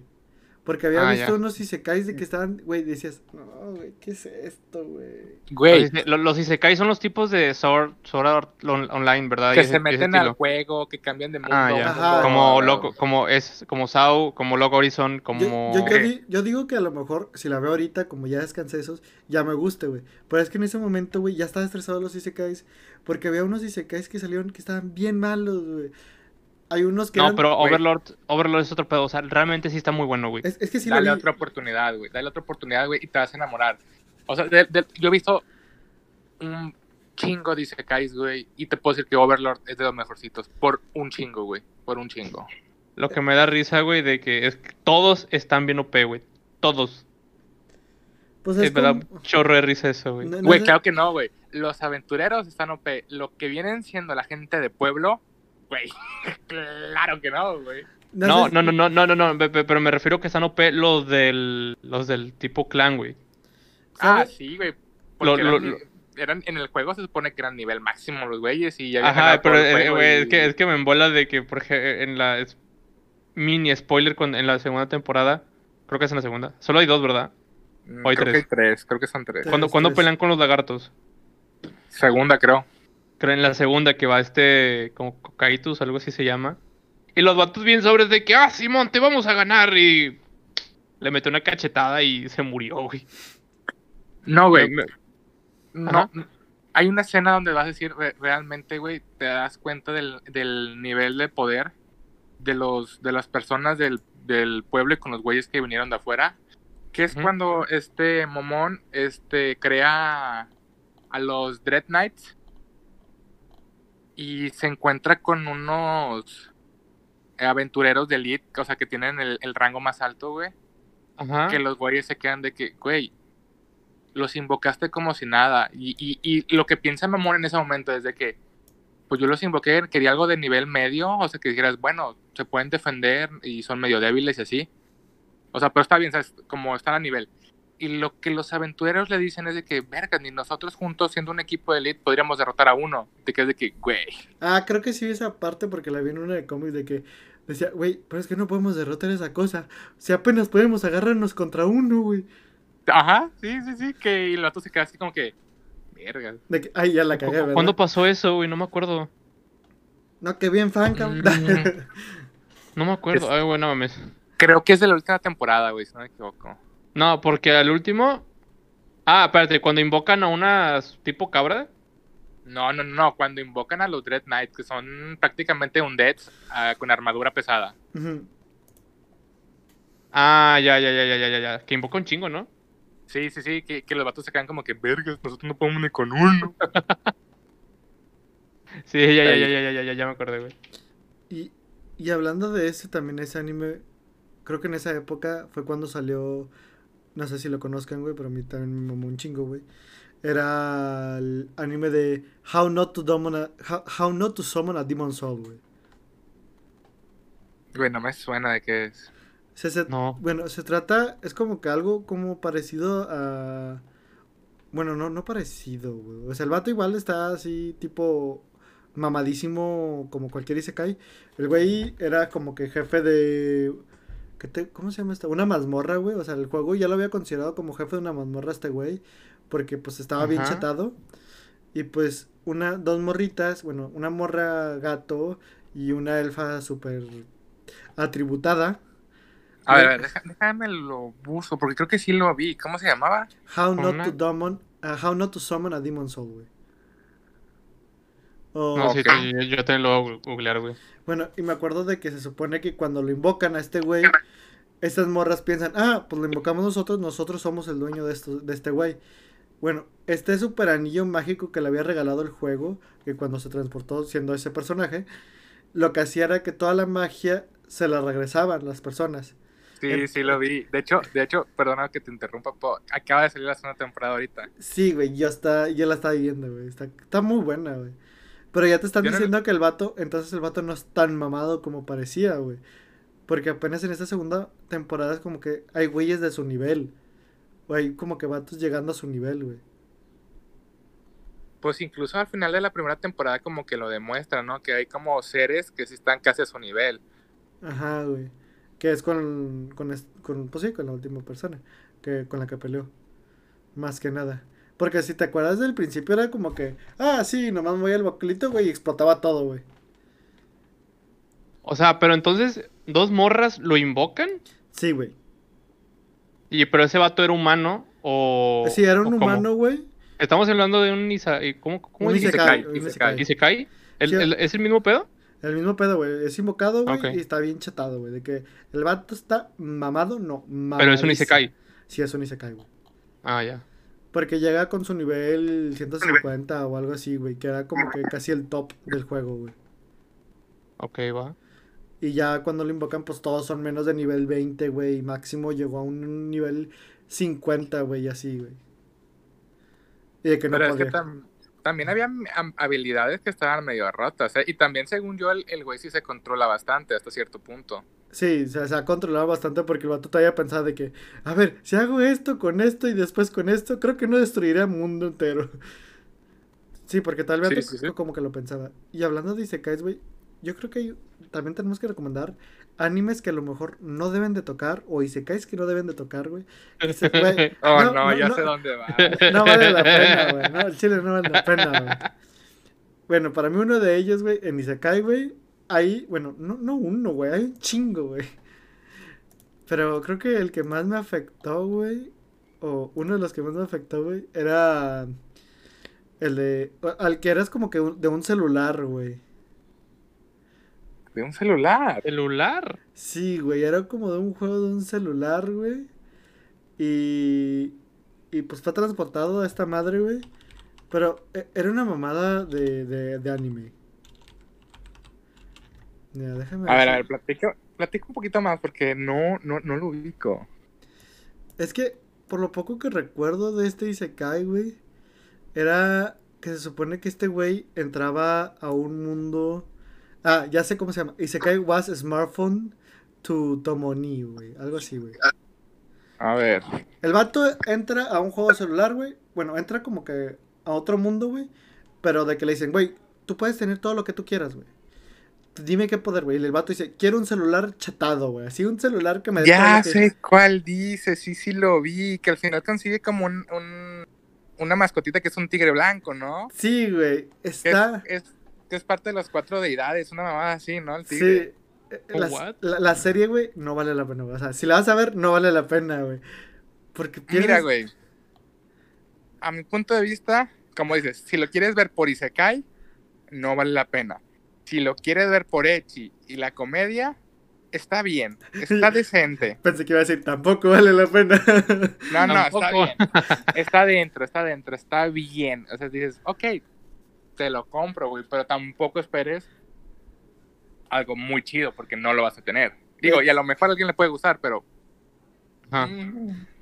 Porque había Ah, visto ya. unos Isekais de que estaban, güey, decías, no, güey, ¿qué es esto, güey? Güey, Los, ise- lo- los Isekai son los tipos de Sword, Sword Art on- Online, ¿verdad? Que ese- se ese meten al juego, que cambian de mundo. Ah, ya. mundo. Ajá. Como loco, como es, como Sao, como Log Horizon, como. Yo, yo, yo digo que a lo mejor, si la veo ahorita, como ya descansé esos, ya me guste, güey. Pero es que en ese momento, güey, ya estaba estresado los Isekais. Porque había unos Isekais que salieron que estaban bien malos, güey. Hay unos que No, eran- pero. Overlord, Overlord es otro pedo. O sea, realmente sí está muy bueno, güey. Es, es que sí Dale otra oportunidad, güey. Dale otra oportunidad, güey, y te vas a enamorar. O sea, de- de- yo he visto un chingo de Isekais, güey, y te puedo decir que Overlord es de los mejorcitos. Por un chingo, güey. Por un chingo. Lo que me da risa, güey, de que es que todos están bien OP, güey. Todos. Pues Es me da como- un chorro de risa eso, güey. No, no Güey, claro que no, güey. Los aventureros están OP. Lo que vienen siendo la gente de pueblo, güey. claro que no, güey. No, sé- no, no, no, no, no, no, pe- pe- pero me refiero que están OP los del, los del tipo clan, güey. Ah, sí, güey. Lo- Porque lo- eran, lo- eran- en el juego se supone que eran nivel máximo los güeyes y ya Ajá, pero eh, güey, y- es, que, es que me embola de que, por ejemplo, en la es- mini spoiler con, en la segunda temporada, creo que es en la segunda, solo hay dos, ¿verdad? Mm, Hoy creo tres. que hay tres, creo que son tres. Tres. Cuando, cuando tres. pelean con los lagartos. Segunda, creo. Creo en la segunda que va este, como Kokaitus, algo así se llama. Y los vatos bien sobres de que, ah, Simón, te vamos a ganar. Y le metió una cachetada y se murió, güey. No, güey. Me- No, hay una escena donde vas a decir re- realmente, güey, te das cuenta del, del nivel de poder de los de las personas del, del pueblo y con los güeyes que vinieron de afuera. Que es cuando este Momón este, crea a los Dread Knights y se encuentra con unos aventureros de elite, o sea, que tienen el, el rango más alto, güey Ajá. que los güeyes se quedan de que, güey, los invocaste como si nada. Y, y, y lo que piensa Mamón en ese momento es de que, pues yo los invoqué, quería algo de nivel medio, o sea, que dijeras, bueno, se pueden defender y son medio débiles y así. O sea, pero está bien, ¿sabes? Como están a nivel. Y lo que los aventureros le dicen es de que, verga, ni nosotros juntos, siendo un equipo de elite, podríamos derrotar a uno. Te quedas de que, güey. Ah, creo que sí vi esa parte porque la vi en una de cómics de que decía, güey, pero es que no podemos derrotar esa cosa. Si apenas podemos agarrarnos contra uno, güey. Ajá, sí, sí, sí, que y el otro se queda así como que, verga. De que, ay, ya la cagué, ¿verdad? ¿Cuándo pasó eso, güey? No me acuerdo. No, que bien fan, cabrón. Mm. No me acuerdo. Es- Ay, güey, no mames. Creo que es de la última temporada, güey, si no me equivoco. No, porque al último. Ah, espérate, cuando invocan a una tipo cabra. No, no, no, cuando invocan a los Dread Knights, que son prácticamente un Dead con armadura pesada. Ujú. Ah, ya, ya, ya, ya, ya, ya, ya. Que invoca un chingo, ¿no? Sí, sí, sí, que, que los vatos se quedan como que, vergas, nosotros no podemos ni con uno. Sí, ya, ya, ya, ya, ya, ya, ya, ya me acordé, güey. Y, y hablando de ese, también ese anime, creo que en esa época fue cuando salió, no sé si lo conozcan, güey, pero a mí también me mamó un chingo, güey. Era el anime de How Not to, Summon a, How, How Not to Summon a Demon Soul, güey. Güey, no me suena de qué es. Se- se- No. Bueno, se trata, es como que algo como parecido a... Bueno, no, no parecido, güey. O sea, el vato igual está así, tipo mamadísimo como cualquier Isekai. El güey era como que jefe de... ¿qué te- ¿Cómo se llama esta? Una mazmorra, güey. O sea, el juego ya lo había considerado como jefe de una mazmorra este güey. Porque pues estaba bien chetado. Y pues una, dos morritas, bueno, una morra gato y una elfa súper atributada. A ver, a Güey. ver, deja- déjame lo busco, porque creo que sí lo vi. ¿Cómo se llamaba? How not Una- to summon, uh, how not to summon a demon soul, güey. O- No, sí, yo, yo también lo voy a googlear, güey. Bueno, y me acuerdo de que se supone que cuando lo invocan a este güey, estas morras piensan, ah, pues lo invocamos nosotros, nosotros somos el dueño de, esto, de este güey. Bueno, este super anillo mágico que le había regalado el juego, que cuando se transportó siendo ese personaje, lo que hacía era que toda la magia se la regresaban las personas. Sí, sí lo vi. De hecho, de hecho, perdona que te interrumpa, po- acaba de salir la segunda temporada ahorita. Sí, güey, yo, está, yo la estaba viendo, güey. Está, está muy buena, güey. Pero ya te están Yo no- diciendo que el vato, entonces el vato no es tan mamado como parecía, güey. Porque apenas en esta segunda temporada es como que hay güeyes de su nivel. O hay como que vatos llegando a su nivel, güey. Pues incluso al final de la primera temporada como que lo demuestra, ¿no? Que hay como seres que sí están casi a su nivel. Ajá, güey. Que es con, con, con, pues sí, con la última persona que, con la que peleó. Más que nada. Porque si te acuerdas del principio era como que, ah, sí, nomás me voy al boclito, güey, y explotaba todo, güey. O sea, pero entonces, dos morras lo invocan. Sí, güey. Y pero ese vato era humano. O. Sí, era un humano, güey. Estamos hablando de un Isa. ¿Cómo, cómo Un dice? isekai, Isekai, un isekai. isekai. ¿Y se cae? ¿El- Sí. el- ¿Es el mismo pedo? El mismo pedo, güey. Es invocado, güey, y está bien chetado, güey. De que el vato está mamado, no, Pero es un. Isekai. Sí, es un Isekai, güey. Ah, ya. Porque llega con su nivel 150 o algo así, güey. Que era como que casi el top del juego, güey. Ok, va. Y ya cuando lo invocan, pues todos son menos de nivel 20, güey. Y máximo llegó a un nivel 50, güey, así, güey. Y de que no Pero es que podía. tam- también había habilidades que estaban medio rotas. ¿eh? Y también, según yo, el, el güey sí se controla bastante hasta cierto punto. Sí, se, se ha controlado bastante porque el vato todavía pensaba de que, a ver, si hago esto con esto y después con esto, creo que no destruiré el mundo entero. Sí, porque tal vez Sí, sí, sí. como que lo pensaba. Y hablando de Isekais, güey, yo creo que también tenemos que recomendar animes que a lo mejor no deben de tocar o Isekais que no deben de tocar, güey. Oh, No, no, no, ya no. sé dónde va. No vale la pena, güey. No, el chile no vale la pena, güey. Bueno, para mí uno de ellos, güey, en Isekai, güey, hay, bueno, no, no uno, güey, hay un chingo, güey. Pero creo que el que más me afectó, güey, o uno de los que más me afectó, güey, era el de, al que eras como que un- de un celular, güey. De un celular. ¿Celular? Sí, güey, era como de un juego de un celular, güey. Y. Y pues fue transportado a esta madre, güey. Pero e- era una mamada de, de, de anime. Déjame A ver, a ver, platico, platico un poquito más porque no, no, no lo ubico. Es que, por lo poco que recuerdo de este Isekai, güey, era que se supone que este güey entraba a un mundo. Ah, ya sé cómo se llama. Isekai was smartphone to Tomoni, güey. Algo así, güey. A ver. El vato entra a un juego de celular, güey. Bueno, entra como que a otro mundo, güey. Pero de que le dicen, güey, tú puedes tener todo lo que tú quieras, güey. Dime qué poder, güey. Y el vato dice, quiero un celular chatado, güey. Así un celular que me dé Ya lo que- sé cuál dice, sí, sí lo vi. Que al final consigue como un, un- una mascotita que es un tigre blanco, ¿no? Sí, güey. Que es, Está. es, que es parte de las cuatro deidades, una mamada así, ¿no? El Sí. tigre. Eh, Oh, La, la- la serie, güey, no vale la pena, güey. O sea, si la vas a ver, no vale la pena, güey. Porque Mira, pierdes- güey. A mi punto de vista, como dices, si lo quieres ver por Isekai, no vale la pena. Si lo quieres ver por Echi y la comedia, está bien, está decente. Pensé que iba a decir, tampoco vale la pena. No, no, está bien. Está dentro, está dentro, está bien. O sea, dices, ok, te lo compro, güey, pero tampoco esperes algo muy chido porque no lo vas a tener. Digo, y a lo mejor a alguien le puede gustar, pero...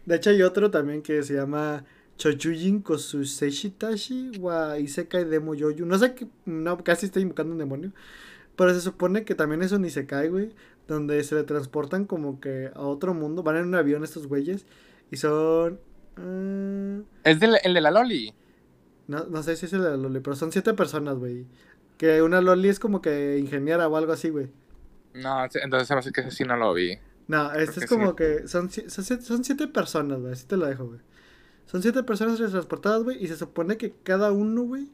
De hecho, hay otro también que se llama Chochujin Kosuseshitashi wa Isekai Demo Yoyu. No sé qué, no, casi estoy invocando un demonio. Pero se supone que también es un Isekai, güey. Donde se le transportan como que a otro mundo. Van en un avión estos güeyes. Y son. ah, Es del- el de la Loli. no, no sé si es el de la Loli, pero son siete personas, güey. Que una Loli es como que ingeniera o algo así, güey. No, entonces se me hace que ese sí no lo vi. No, este es como sí. que son, son, siete, son siete personas, güey. Así te lo dejo, güey. Son siete personas transportadas, güey. Y se supone que cada uno, güey,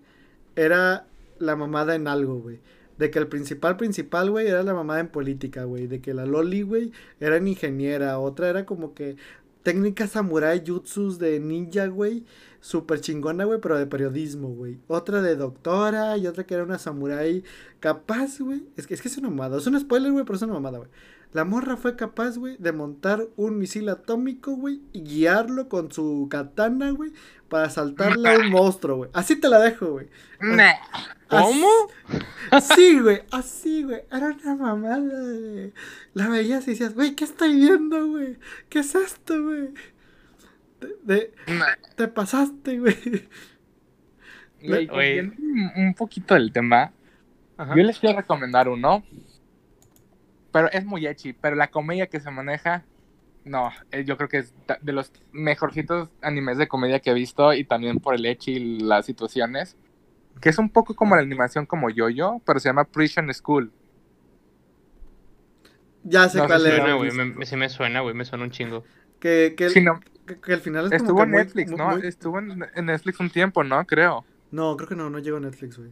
era la mamada en algo, güey. De que el principal principal, güey, era la mamada en política, güey. De que la Loli, güey, era en ingeniera. Otra era como que técnicas samurai jutsus de ninja, güey. Súper chingona, güey, pero de periodismo, güey. Otra de doctora y otra que era una samurai capaz, güey. Es que, es que es una mamada. Es un spoiler, güey, pero es una mamada, güey. La morra fue capaz, güey, de montar un misil atómico, güey, y guiarlo con su katana, güey, para saltarle a un monstruo, güey. Así te la dejo, güey. ¿Cómo? Así, güey, así, güey. Era una mamada, güey. La veías y decías, güey, ¿qué estoy viendo, güey? ¿Qué es esto, güey? De, de- Nah. te pasaste, güey. Un poquito del tema. Ajá. Yo les quiero recomendar uno. Pero es muy echi. Pero la comedia que se maneja. No, eh, yo creo que es de los mejorcitos animes de comedia que he visto. Y también por el echi y las situaciones. Que es un poco como la animación como yo-yo. Pero se llama Prison School. Ya sé No cuál si es. Güey. me, sí me suena, güey, me suena un chingo. Que, que, el- Sí, no, que, que el final es como estuvo que en Netflix, muy- ¿no? muy- Estuvo en, en Netflix un tiempo, ¿no? Creo. No, creo que no, no llegó a Netflix, güey.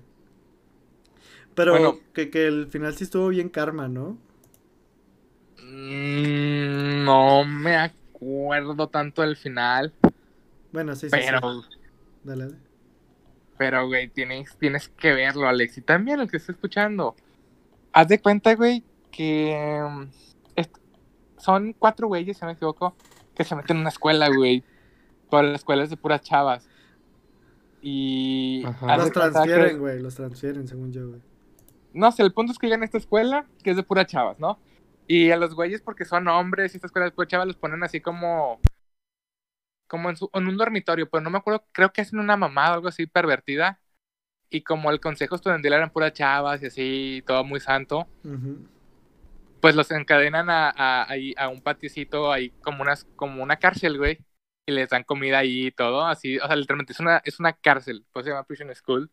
Pero Bueno. que, que el final sí estuvo bien karma, ¿no? Mm, no me acuerdo tanto del final. Bueno, sí, sí. Pero... sí. Dale, dale. Pero, güey, tienes, tienes que verlo, Alex. Y también el que está escuchando. Haz de cuenta, güey, que mm, son cuatro güeyes, si no me equivoco, que se meten en una escuela, güey. Por las escuelas de puras chavas. Y... Los transfieren, que- güey, los transfieren, según yo, güey. No sé, el punto es que llegan a esta escuela, que es de puras chavas, ¿no? Y a los güeyes, porque son hombres y esta escuela de puras chavas, los ponen así como... Como en, su- en un dormitorio, pero no me acuerdo, creo que hacen una mamada o algo así pervertida. Y como el consejo estudiantil eran puras chavas y así, todo muy santo, Ujú. pues los encadenan a, a, a un patiecito ahí como, unas, como una cárcel, güey. Y les dan comida ahí y todo, así, o sea, literalmente es una, es una cárcel, pues se llama Prison School.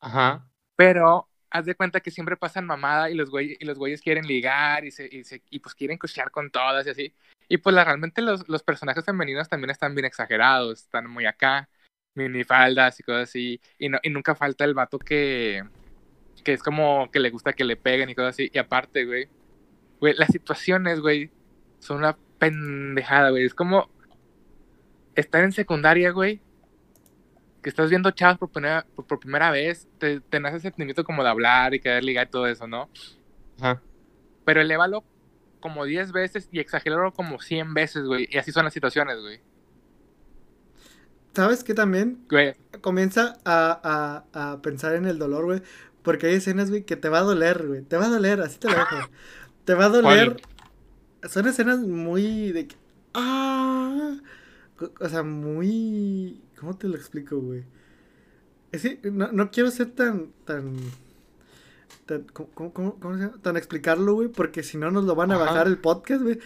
Ajá. Pero haz de cuenta que siempre pasan mamada y los güeyes, y los güeyes quieren ligar y, se, y, se- y pues quieren cochear con todas y así. Y pues la- realmente los, los personajes femeninos también están bien exagerados, están muy acá, minifaldas y cosas así. Y, no, y nunca falta el vato que, que es como que le gusta que le peguen y cosas así. Y aparte, güey, güey, las situaciones, güey, son una pendejada, güey. Es como estar en secundaria, güey, que estás viendo chavas por primera, por, por primera vez, te, te nace ese sentimiento como de hablar y querer ligar y todo eso, ¿no? Ajá. Pero elévalo como 10 veces y exagéralo como 100 veces, güey. Y así son las situaciones, güey. ¿Sabes qué también? Güey, Comienza a, a, a pensar en el dolor, güey. Porque hay escenas, güey, que te va a doler, güey. Te va a doler, así te lo dejo. Te va a doler. Son escenas muy de que- Ah. O sea, muy. ¿Cómo te lo explico, güey? Es que no, no quiero ser tan. tan. tan ¿cómo, cómo- cómo- cómo se llama? Tan explicarlo, güey, porque si no nos lo van a Ajá. bajar el podcast, güey.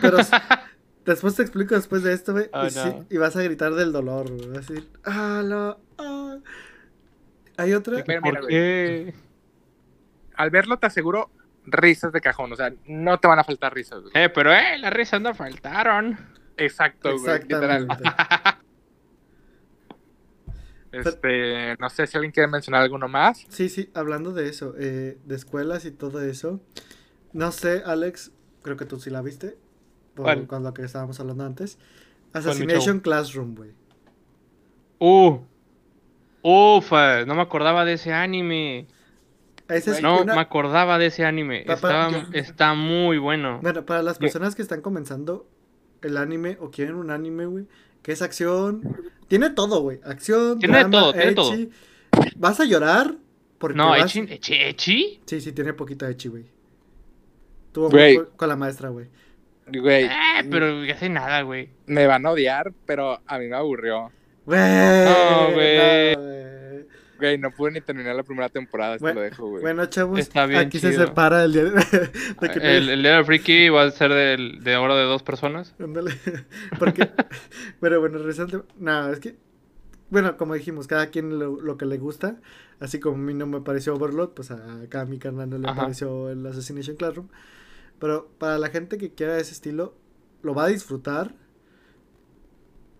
Pero después te explico después de esto, güey. Oh, y, sí- no. y vas a gritar del dolor, güey. Vas a decir, ah, no, ah. Hay otra. Mira, ¿Por güey. qué? al verlo te aseguro risas de cajón. O sea, no te van a faltar risas, güey. Eh, pero eh, las risas no faltaron. Exacto, güey. Literal. Exactamente. Este, no sé si alguien quiere mencionar alguno más. Sí, sí, hablando de eso, eh, de escuelas y todo eso. No sé, Alex, creo que tú sí la viste. Por, lo que estábamos hablando antes. Assassination? Classroom, güey. Uh. Ufa, no me acordaba de ese anime. Esa es No una- me acordaba de ese anime. Papá, Estaba- yo- Está muy bueno. Bueno, para las personas que están comenzando el anime o quieren un anime, güey, que es acción. Tiene todo, güey. Acción, Tiene drama, todo, tiene todo. ¿Vas a llorar? Porque No, vas- Echi, Echi, Echi. Sí, sí, tiene poquita ecchi, güey. Tuvo Güey. mucho con la maestra, güey. Güey, Eh, pero ya hace nada, güey. me van a odiar, pero a mí me aburrió. Güey. No, güey. no, güey. Güey, no pude ni terminar la primera temporada, te Bueno, lo dejo, güey. Bueno, chavos, Está bien aquí se separa el día de, de que El, el Little Freaky va a ser del- de ahora de dos personas. Ándale. Porque, pero bueno, regresando. No, es que, bueno, como dijimos, cada quien lo, lo que le gusta. Así como a mí no me pareció Overlord, pues a acá a mi carnal no le Ajá. pareció el Assassination Classroom. Pero para la gente que quiera ese estilo, lo va a disfrutar.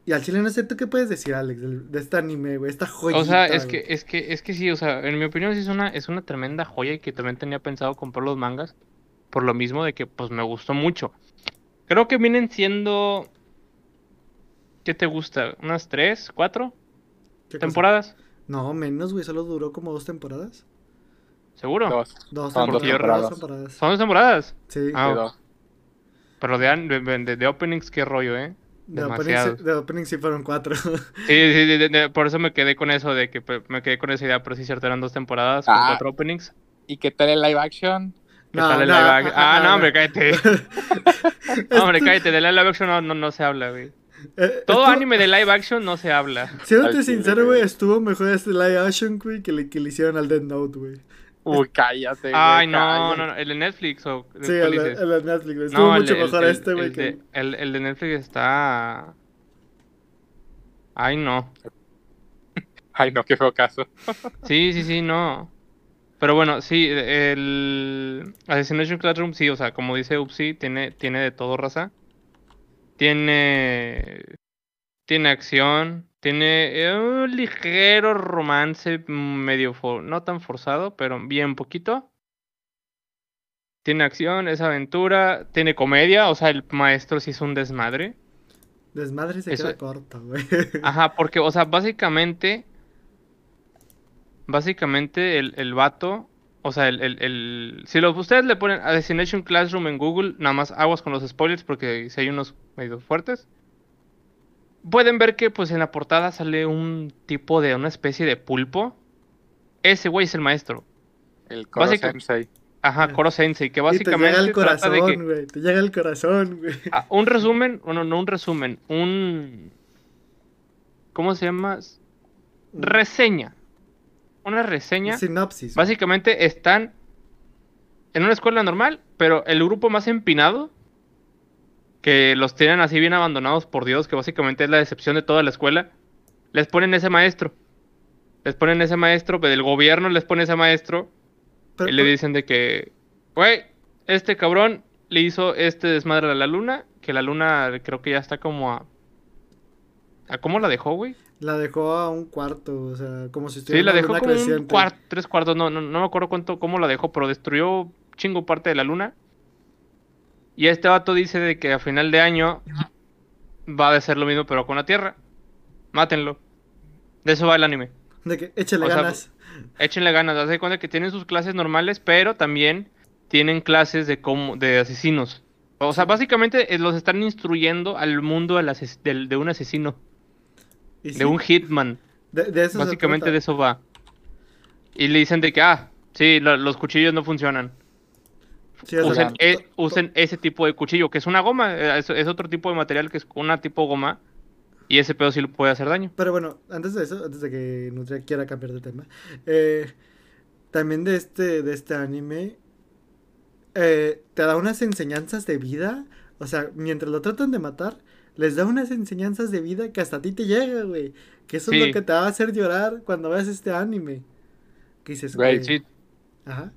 Y al chile no sé, ¿tú qué puedes decir, Alex, de, este anime, güey? Esta joyita, O sea, es güey? que, es que, es que sí, o sea, en mi opinión sí es una, es una tremenda joya y que también tenía pensado comprar los mangas. Por lo mismo de que pues me gustó mucho. Creo que vienen siendo. ¿Qué te gusta? ¿Unas tres, cuatro temporadas? No, menos, güey, solo duró como dos temporadas. ¿Seguro? Dos. Dos Son dos temporadas. temporadas. dos temporadas. ¿Son dos temporadas? Sí. Ah, Sí, dos. Pero de, an- de, de- de openings, qué rollo, ¿eh? De opening, sí- de opening sí fueron cuatro. Sí, sí, de- de- de- por eso me quedé con eso de que pues, me quedé con esa idea, pero sí, cierto, eran dos temporadas con Ah. cuatro openings. ¿Y qué tal el live action? ¿Qué tal el live action? Ah, no, hombre, cállate. No, hombre, cállate, de live action no, no, no se habla, güey. eh, Todo estuvo- anime de live action no se habla. Siéndote sincero, güey, güey. estuvo mejor este live action, güey, que le, que le hicieron al Dead Note, güey. Uy, cállate. güey, Ay, no, cállate. no, no, el de Netflix o Sí, ¿cuál el, de- dices? el de Netflix. Estuvo No, el mucho de- el- mejor el- este, güey, el que... de- El, el de Netflix está. Ay, no. Ay, no, qué feo caso. Sí, sí, sí, no. Pero bueno, sí, el Assassination Classroom, sí, o sea, como dice Upsi, tiene, tiene de todo raza. Tiene. Tiene acción. Tiene eh, un ligero romance medio for- no tan forzado, pero bien poquito. Tiene acción, es aventura, tiene comedia, o sea, el maestro sí es un desmadre. Desmadre se Eso- queda corto, güey. Ajá, porque, o sea, básicamente. Básicamente el, el vato. O sea, el, el, el- Si lo, ustedes le ponen a Destination Classroom en Google, nada más aguas con los spoilers porque si hay unos medio fuertes. Pueden ver que pues en la portada sale un tipo de una especie de pulpo. Ese güey es el maestro. El Koro Básica- Sensei. Ajá, Koro Sensei, que y te básicamente llega que corazón, güey. Te llega al corazón, güey. Ah, un resumen, bueno, no un resumen, un ¿cómo se llama? Reseña. Una reseña. Sinopsis. Básicamente están en una escuela normal, pero el grupo más empinado, que los tienen así bien abandonados por Dios, que básicamente es la decepción de toda la escuela, les ponen ese maestro. Les ponen ese maestro, del gobierno les pone ese maestro, Pero- y le dicen de que, güey, este cabrón le hizo este desmadre a la luna, que la luna creo que ya está como a... ¿A cómo la dejó, güey? La dejó a un cuarto, o sea, como si Sí, estuviera la en dejó como un cuarto, tres cuartos, no, no, no me acuerdo cuánto, cómo la dejó, pero destruyó chingo parte de la luna. Y este vato dice de que a final de año va a ser lo mismo, pero con la Tierra. Mátenlo. De eso va el anime. De que O sea, ganas. Échenle ganas, haz de cuenta que tienen sus clases normales, pero también tienen clases de cómo, de asesinos. O sea, básicamente eh, los están instruyendo al mundo del de un asesino, Y sí, de un hitman. de, de eso se Básicamente de eso va. Y le dicen de que, ah, sí, lo- los cuchillos no funcionan. Sí, Usen, e- usen ese tipo de cuchillo, que es una goma, eh, es, es otro tipo de material que es una tipo goma. Y ese pedo sí le puede hacer daño. Pero bueno, antes de eso, antes de que Nutria quiera cambiar de tema, eh, también de este, de este anime, eh, te da unas enseñanzas de vida, o sea, mientras lo tratan de matar, les da unas enseñanzas de vida que hasta a ti te llega, güey, que eso es lo que te va a hacer llorar cuando veas este anime. Que dices, Güey, güey, Sí, ajá.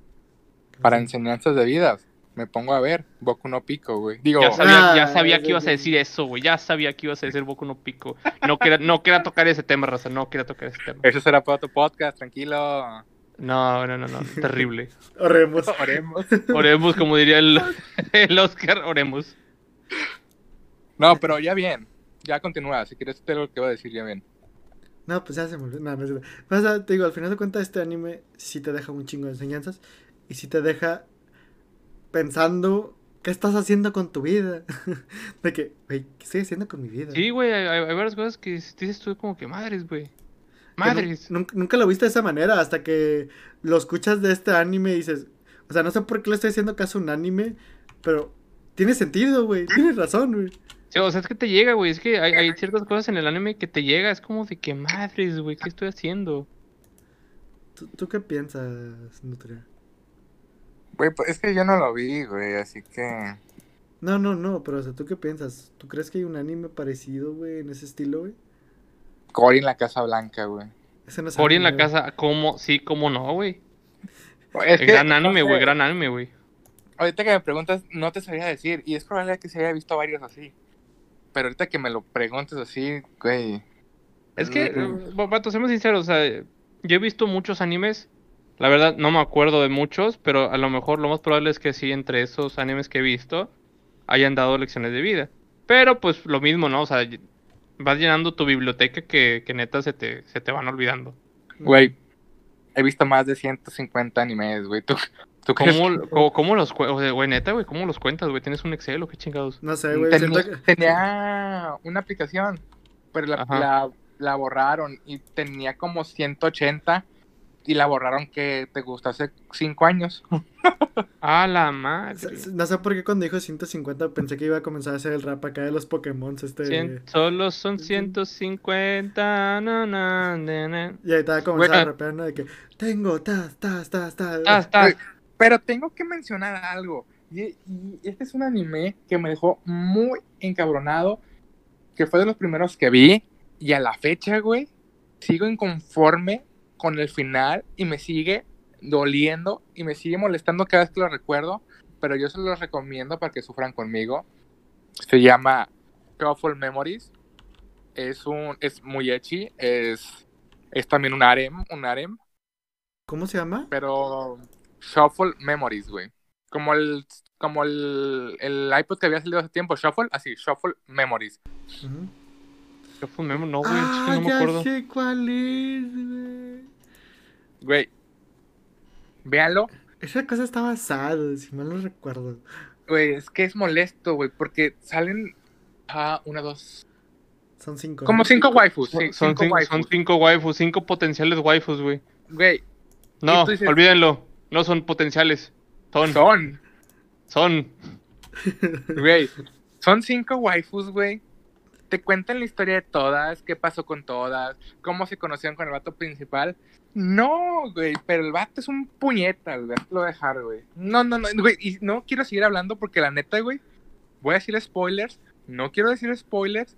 Para enseñanzas de vida, me pongo a ver Boku no Pico, güey. Digo, ya sabía, ya Ah, sabía que ibas a decir eso, güey. Ya sabía que ibas a decir Boku no Pico. No quería, no quería tocar ese tema, raza. No quería tocar ese tema. eso será para otro podcast, tranquilo. No, no, no, no. Terrible. Oremos. Oremos. Oremos, como diría el, el Oscar, oremos. No, pero ya bien. Ya continúa. Si quieres, te lo que voy a decir ya bien. No, pues ya se me olvidó. No, no te digo, al final de cuentas, este anime sí te deja un chingo de enseñanzas y sí te deja pensando qué estás haciendo con tu vida. de que, güey, ¿qué estoy haciendo con mi vida? Sí, güey, hay, hay varias cosas que dices tú como que madres, güey. Madres. nun- nunca, nunca lo viste de esa manera hasta que lo escuchas de este anime y dices, o sea, no sé por qué le estoy haciendo caso a un anime, pero tiene sentido, güey, tienes razón, güey. Sí, o sea, es que te llega, güey. Es que hay, hay ciertas cosas en el anime que te llega. Es como de que madres, güey, ¿qué estoy haciendo? ¿Tú, tú qué piensas, Nutria? Güey, pues es que yo no lo vi, güey, así que. No, no, no, pero o sea, ¿tú qué piensas? ¿Tú crees que hay un anime parecido, güey, en ese estilo, güey? Cory en la Casa Blanca, güey. Ese no es Cory en la güey. casa, ¿cómo? Sí, ¿cómo no, güey? Es que, Gran no anime, sé, güey, gran anime, güey. Ahorita que me preguntas, no te sabría decir. Y es probable que se haya visto varios así. Pero ahorita que me lo preguntes así, güey. Es que, eh, vato, seamos sinceros, o sea, yo he visto muchos animes. La verdad, no me acuerdo de muchos, pero a lo mejor lo más probable es que sí, entre esos animes que he visto, hayan dado lecciones de vida. Pero pues lo mismo, ¿no? O sea, vas llenando tu biblioteca que, que neta se te, se te van olvidando. Güey, he visto más de 150 animes, güey. ¿Tú, ¿Tú crees ¿Cómo, cómo, cómo los cuentas? Güey, neta, güey, ¿cómo los cuentas, güey? ¿Tienes un Excel o qué chingados? No sé, güey. tenía, siento que- tenía una aplicación, pero la, la borraron y tenía como 180 y la borraron que te gustó hace 5 años. Ah, la madre. No sé por qué cuando dijo 150 pensé que iba a comenzar a hacer el rap acá de los Pokémon. Este... Cien- solo son 150. Na, na, na, na. Y ahí estaba comenzando a Bueno. rapear, ¿no? De que tengo, tas, tas, tas, tas. Güey, Pero tengo que mencionar algo. Y, y este es un anime que me dejó muy encabronado. Que fue de los primeros que vi. Y a la fecha, güey, sigo inconforme con el final. Y me sigue doliendo. Y me sigue molestando cada vez que lo recuerdo. Pero yo se los recomiendo para que sufran conmigo. Se llama Shuffle Memories. Es un es muy ecchi. Es, es también un harem. Un harem. ¿Cómo se llama? Pero Shuffle Memories, güey. Como el como el, el iPod que había salido hace tiempo, Shuffle, así, Shuffle Memories. Ujú. ¿Qué fue memo? No, güey, ah, es que no me ya acuerdo. sé cuál es, güey. Güey. Véanlo. Esa cosa estaba sad, si mal no recuerdo. Güey, es que es molesto, güey, porque salen ah, una, dos, Son cinco. como cinco waifus, sí, Son, cinco waifus. son cinco waifus, cinco potenciales waifus, güey. Güey, No, dices- olvídenlo. No son potenciales. Son, son, son. güey, son cinco waifus, güey. Te cuentan la historia de todas, qué pasó con todas, cómo se conocieron con el vato principal. No, güey, pero el vato es un puñeta, lo dejar, güey. No, no, no, güey, y no quiero seguir hablando porque la neta, güey, voy a decir spoilers, no quiero decir spoilers.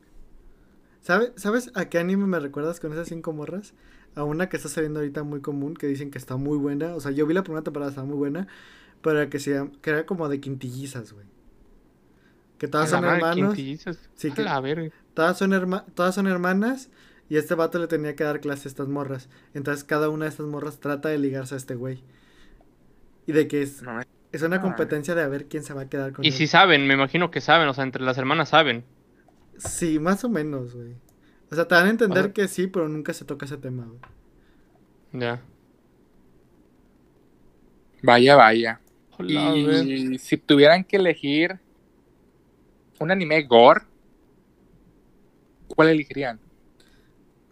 ¿Sabe- ¿Sabes a qué anime me recuerdas con esas cinco morras? A una que está saliendo ahorita muy común, que dicen que está muy buena. O sea, yo vi la primera temporada, está muy buena. Pero que, se que era como de quintillizas, güey. Que todas son quintillizas. Sí, A que- verga. Todas son, herma- todas son hermanas. Y este vato le tenía que dar clase a estas morras. Entonces cada una de estas morras trata de ligarse a este güey. Y de que es, No, es una competencia de a ver quién se va a quedar con Y él. si saben, me imagino que saben, o sea, entre las hermanas saben. Sí, más o menos, güey. O sea, te dan a entender que sí, pero nunca se toca ese tema, güey. Ya. vaya, vaya. Hola, ver. Y si tuvieran que elegir un anime gore, ¿cuál elegirían?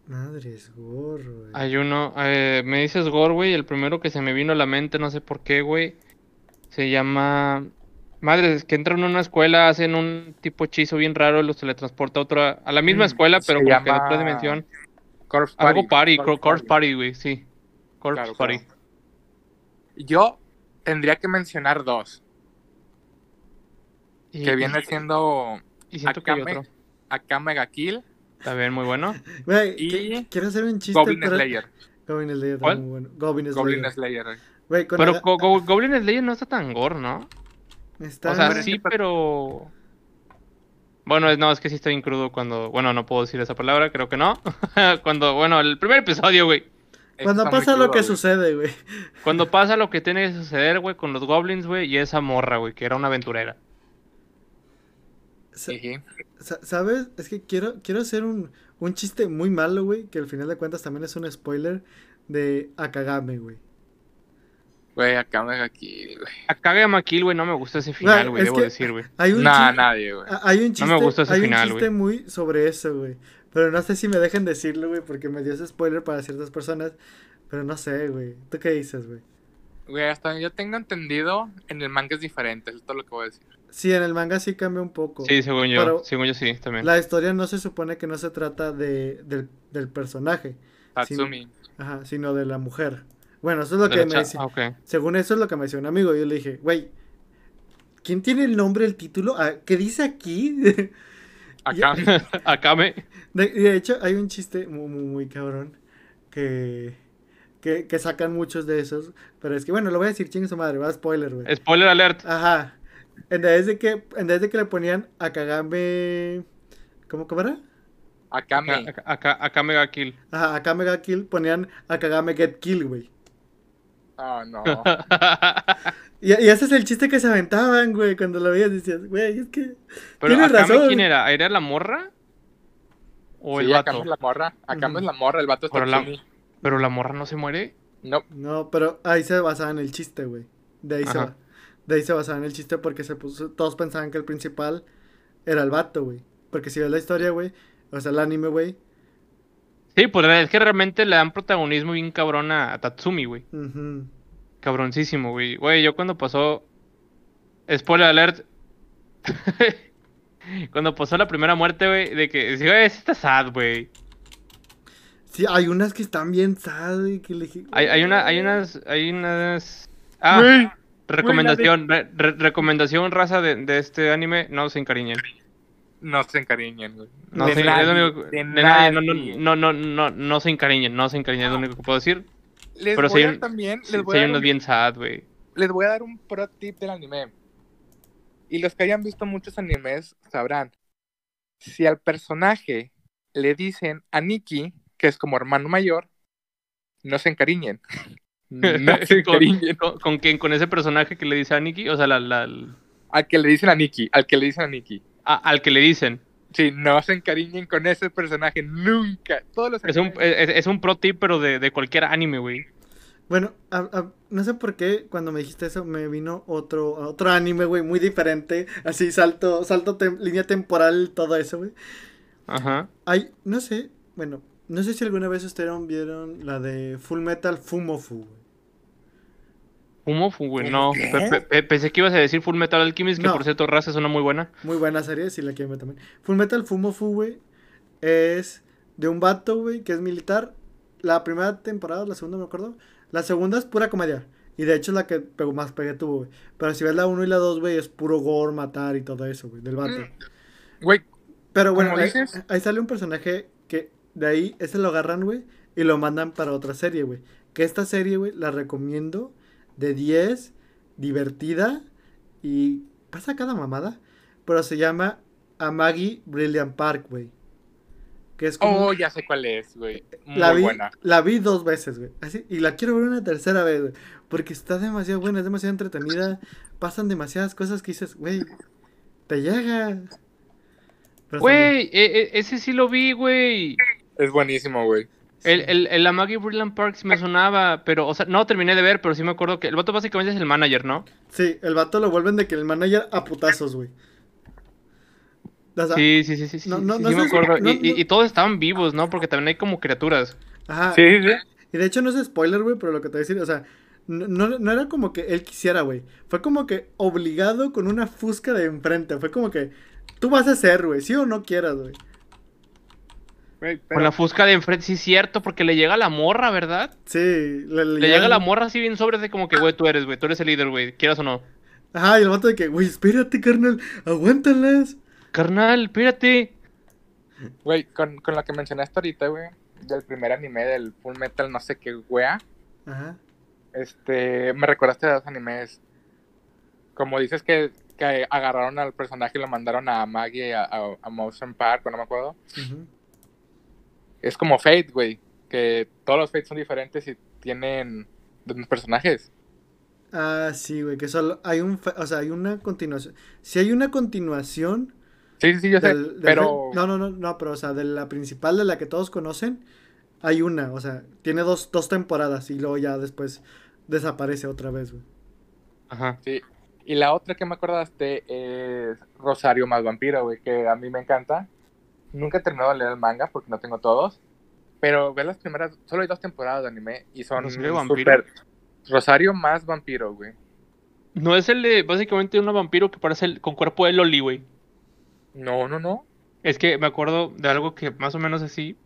Madres, gorro, güey. Hay uno, eh, me dices Gore, güey, el primero que se me vino a la mente, no sé por qué, güey, se llama... Madre, es que entran en una escuela, hacen un tipo hechizo bien raro y los teletransporta a otra, a la misma Mm, escuela, pero como que en llama otra dimensión. Corpse Algo party, Corpse Corpse Party, güey, sí. Corpse Claro, Party. claro. Yo tendría que mencionar dos, Y, que viene siendo y siento que hay Akame, otro. Akame ga Kill, También muy bueno. Güey, y quiero hacer un chiste, Goblin pero... Slayer. Goblin Slayer ¿Cuál? también muy bueno. Goblin Goblin Slayer. Con Pero Aga- Go- Go- Goblin Slayer no está tan gore, ¿no? está... O sea, sí, pero... Bueno, no, es que sí estoy crudo cuando... Bueno, no puedo decir esa palabra, creo que no. cuando, bueno, el primer episodio, güey. Cuando Está pasa lo que sucede, güey. Cuando pasa lo que tiene que suceder, güey, con los goblins, güey, y esa morra, güey, que era una aventurera. Sa- ¿Sabes? Es que quiero, quiero hacer un, un chiste muy malo, güey, que al final de cuentas también es un spoiler de Akagame, güey. Güey, Akame ga Kill, güey. Akage Makil, güey, no me gusta ese final, güey, debo que- decir, güey. Nah, nadie, güey. a- hay un chiste, No me gustó ese hay final, un chiste muy sobre eso, güey. Pero no sé si me dejen decirlo, güey, porque me dio ese spoiler para ciertas personas. Pero no sé, güey. ¿Tú qué dices, güey? Güey, hasta yo tengo entendido, en el manga es diferente, es todo lo que voy a decir. Sí, en el manga sí cambia un poco. Sí, según yo, Pero- según yo sí, también. La historia no se supone que no se trata de, del, del personaje, Tatsumi. ajá, sino de la mujer. Bueno, eso es lo De que me decía. ah. Según eso es lo que me decía un amigo. Yo le dije, güey, ¿quién tiene el nombre del título? Ah, ¿Qué dice aquí? Akame. Akame. De, de hecho, hay un chiste muy, muy, muy cabrón que, que, que sacan muchos de esos. Pero es que, bueno, lo voy a decir, chingue su madre, va spoiler, güey. Spoiler alert. Ajá. En vez de que, en vez de que le ponían a Kagame. ¿Cómo, cómo era? Akame. Aka- Aka- Akame ga Kill. Ajá, a Kame Kill ponían a Kagame Get Kill, güey. Oh, no. Y, y ese es el chiste que se aventaban, güey. Cuando lo veías decías, güey, es que. Pero Tienes Akame, razón. ¿quién era? ¿Era la morra? ¿O el vato? Akame es la morra. Akame Ujú. es la morra, el vato es Pero la-. Pero la morra no se muere. No, No, pero ahí se basaba en el chiste, güey. De ahí se va. De ahí se basaba en el chiste porque se puso, todos pensaban que el principal era el vato, güey. Porque si ves la historia, güey, o sea, el anime, güey. Sí, pues es que realmente le dan protagonismo bien cabrón a, a Tatsumi, güey. ujú. Cabroncísimo, güey. Güey, yo cuando pasó. Spoiler alert. cuando pasó la primera muerte, güey, de que. Sí, güey, está sad, güey. Sí, hay unas que están bien sad, güey, que le dije, Hay, hay, una, hay unas. Hay unas. Ah, Güey, recomendación. re- re- recomendación, raza de, de este anime. No se encariñen. no se encariñen, güey. No De se, nadie, único de no, nadie. no, no, no, no, no se encariñen, no se encariñen, es lo único que puedo decir. Les Pero voy a un- también, les voy, a dar unos un, bien sad, güey. les voy a dar un pro tip del anime. Y los que hayan visto muchos animes sabrán. Si al personaje le dicen a Nikki, que es como hermano mayor, no se encariñen. No se con, con, quién? Con ese personaje que le dice a Nikki, o sea, la, la- Al que le dicen a Nikki, al que le dicen a Nikki. a- al que le dicen. Sí, no se encariñen con ese personaje nunca. Todos los Es un, es, es un pro tip, pero de, de cualquier anime, güey. Bueno, a- a- no sé por qué cuando me dijiste eso me vino otro otro anime, güey, muy diferente. Así salto, salto tem- línea temporal, todo eso, güey. Ajá. Hay, no sé, bueno, no sé si alguna vez ustedes vieron la de Full Metal Fumofu, güey. Fumo, fu- güey, ¿Qué? no. Pe- pe- pe- pensé que ibas a decir Full Metal Alchemist, que No. por cierto, raza es una muy buena. Muy buena serie, si la quieren ver también. Full Metal Fumofu, güey, es de un vato, güey, que es militar. La primera temporada, la segunda, no me acuerdo. La segunda es pura comedia. Y de hecho es la que pegó más pegue tuvo, güey. Pero si ves la 1 y la 2, güey, es puro gore, matar y todo eso, güey, del vato. Güey, Pero bueno, ¿Cómo ahí, ahí sale un personaje que de ahí, ese lo agarran, güey, y lo mandan para otra serie, güey. Que esta serie, güey, la recomiendo de 10, divertida y pasa cada mamada. Pero se llama Amagi Brilliant Park, güey. Que es como... oh, ya sé cuál es, güey. Muy la, vi, buena. la vi dos veces, güey. Así, y la quiero ver una tercera vez, güey. Porque está demasiado buena, es demasiado entretenida. Pasan demasiadas cosas que dices, güey, te llega. Güey, e- e- ese sí lo vi, güey. Es buenísimo, güey. El, el, el Amagi Brilliant Parks me sonaba, pero, o sea, no terminé de ver, pero sí me acuerdo que el vato básicamente es el manager, ¿no? Sí, el vato lo vuelven de que el manager a putazos, güey. O sea, Sí, sí, sí, sí, sí, no- sí, no- sí, no sí me acuerdo. no- y, y- no- y todos estaban vivos, ¿no? Porque también hay como criaturas. Ajá. Sí, sí, sí. Y de hecho no es spoiler, güey, pero lo que te voy a decir, o sea, no, no, no era como que él quisiera, güey. Fue como que obligado con una fusca de enfrente. Fue como que tú vas a ser, güey, sí o no quieras, güey. Con la fusca de enfrente, sí, cierto, porque le llega la morra, ¿verdad? Sí, le, Le llega la morra así bien sobre de como que, güey, tú eres, güey, tú eres el líder, güey, quieras o no. Ajá, y el vato de que, güey, espérate, carnal, aguántalas. Carnal, espérate. Güey, con, con lo que mencionaste ahorita, güey, del primer anime del Full Metal, no sé qué, wea, Ajá. este, me recordaste de dos animes. Como dices que, que agarraron al personaje y lo mandaron a Maggie a, a, a Motion Park, o no me acuerdo. ujú. Es como Fate, güey, que todos los Fates son diferentes y tienen dos personajes. Ah, sí, güey, que solo hay un, o sea, hay una continuación. Si hay una continuación Sí, sí, sí, yo sé, del, del pero... no, no, no, no, pero o sea, de la principal de la que todos conocen, hay una, o sea, tiene dos, dos temporadas y luego ya después desaparece otra vez, güey. Ajá. Sí. Y la otra que me acordaste es Rosario más Vampiro, güey, que a mí me encanta. Nunca he terminado de leer el manga porque no tengo todos. Pero ver las primeras, solo hay dos temporadas de anime y son ¿Rosario Vampiro? Rosario más Vampiro, güey. No es el de, básicamente, un vampiro que parece el- con cuerpo de Loli, güey. No, no, no. Es que me acuerdo de algo que más o menos así.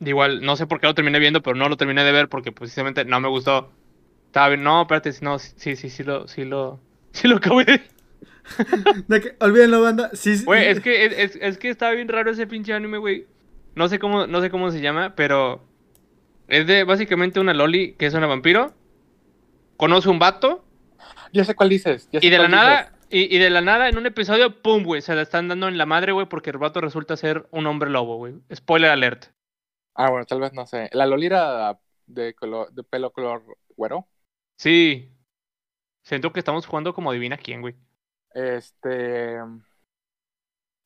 Igual, no sé por qué lo terminé viendo, pero no lo terminé de ver porque precisamente no me gustó. Estaba bien, no, espérate, no, sí, sí, sí lo, sí lo, sí lo acabé de... De que, olvídenlo, banda. Sí, sí. Güey, es que, es, que estaba bien raro ese pinche anime, güey. No sé cómo, no sé cómo se llama, pero es de básicamente una loli que es una vampiro. Conoce un vato Ya sé cuál dices. ya sé y de la nada, y, y de la nada en un episodio, pum, güey, se la están dando en la madre, güey, porque el vato resulta ser un hombre lobo, güey. Spoiler alert. Ah, bueno, tal vez no sé. La Lolira de, color, de pelo color güero. Sí. Siento que estamos jugando como adivina quién, güey. Este.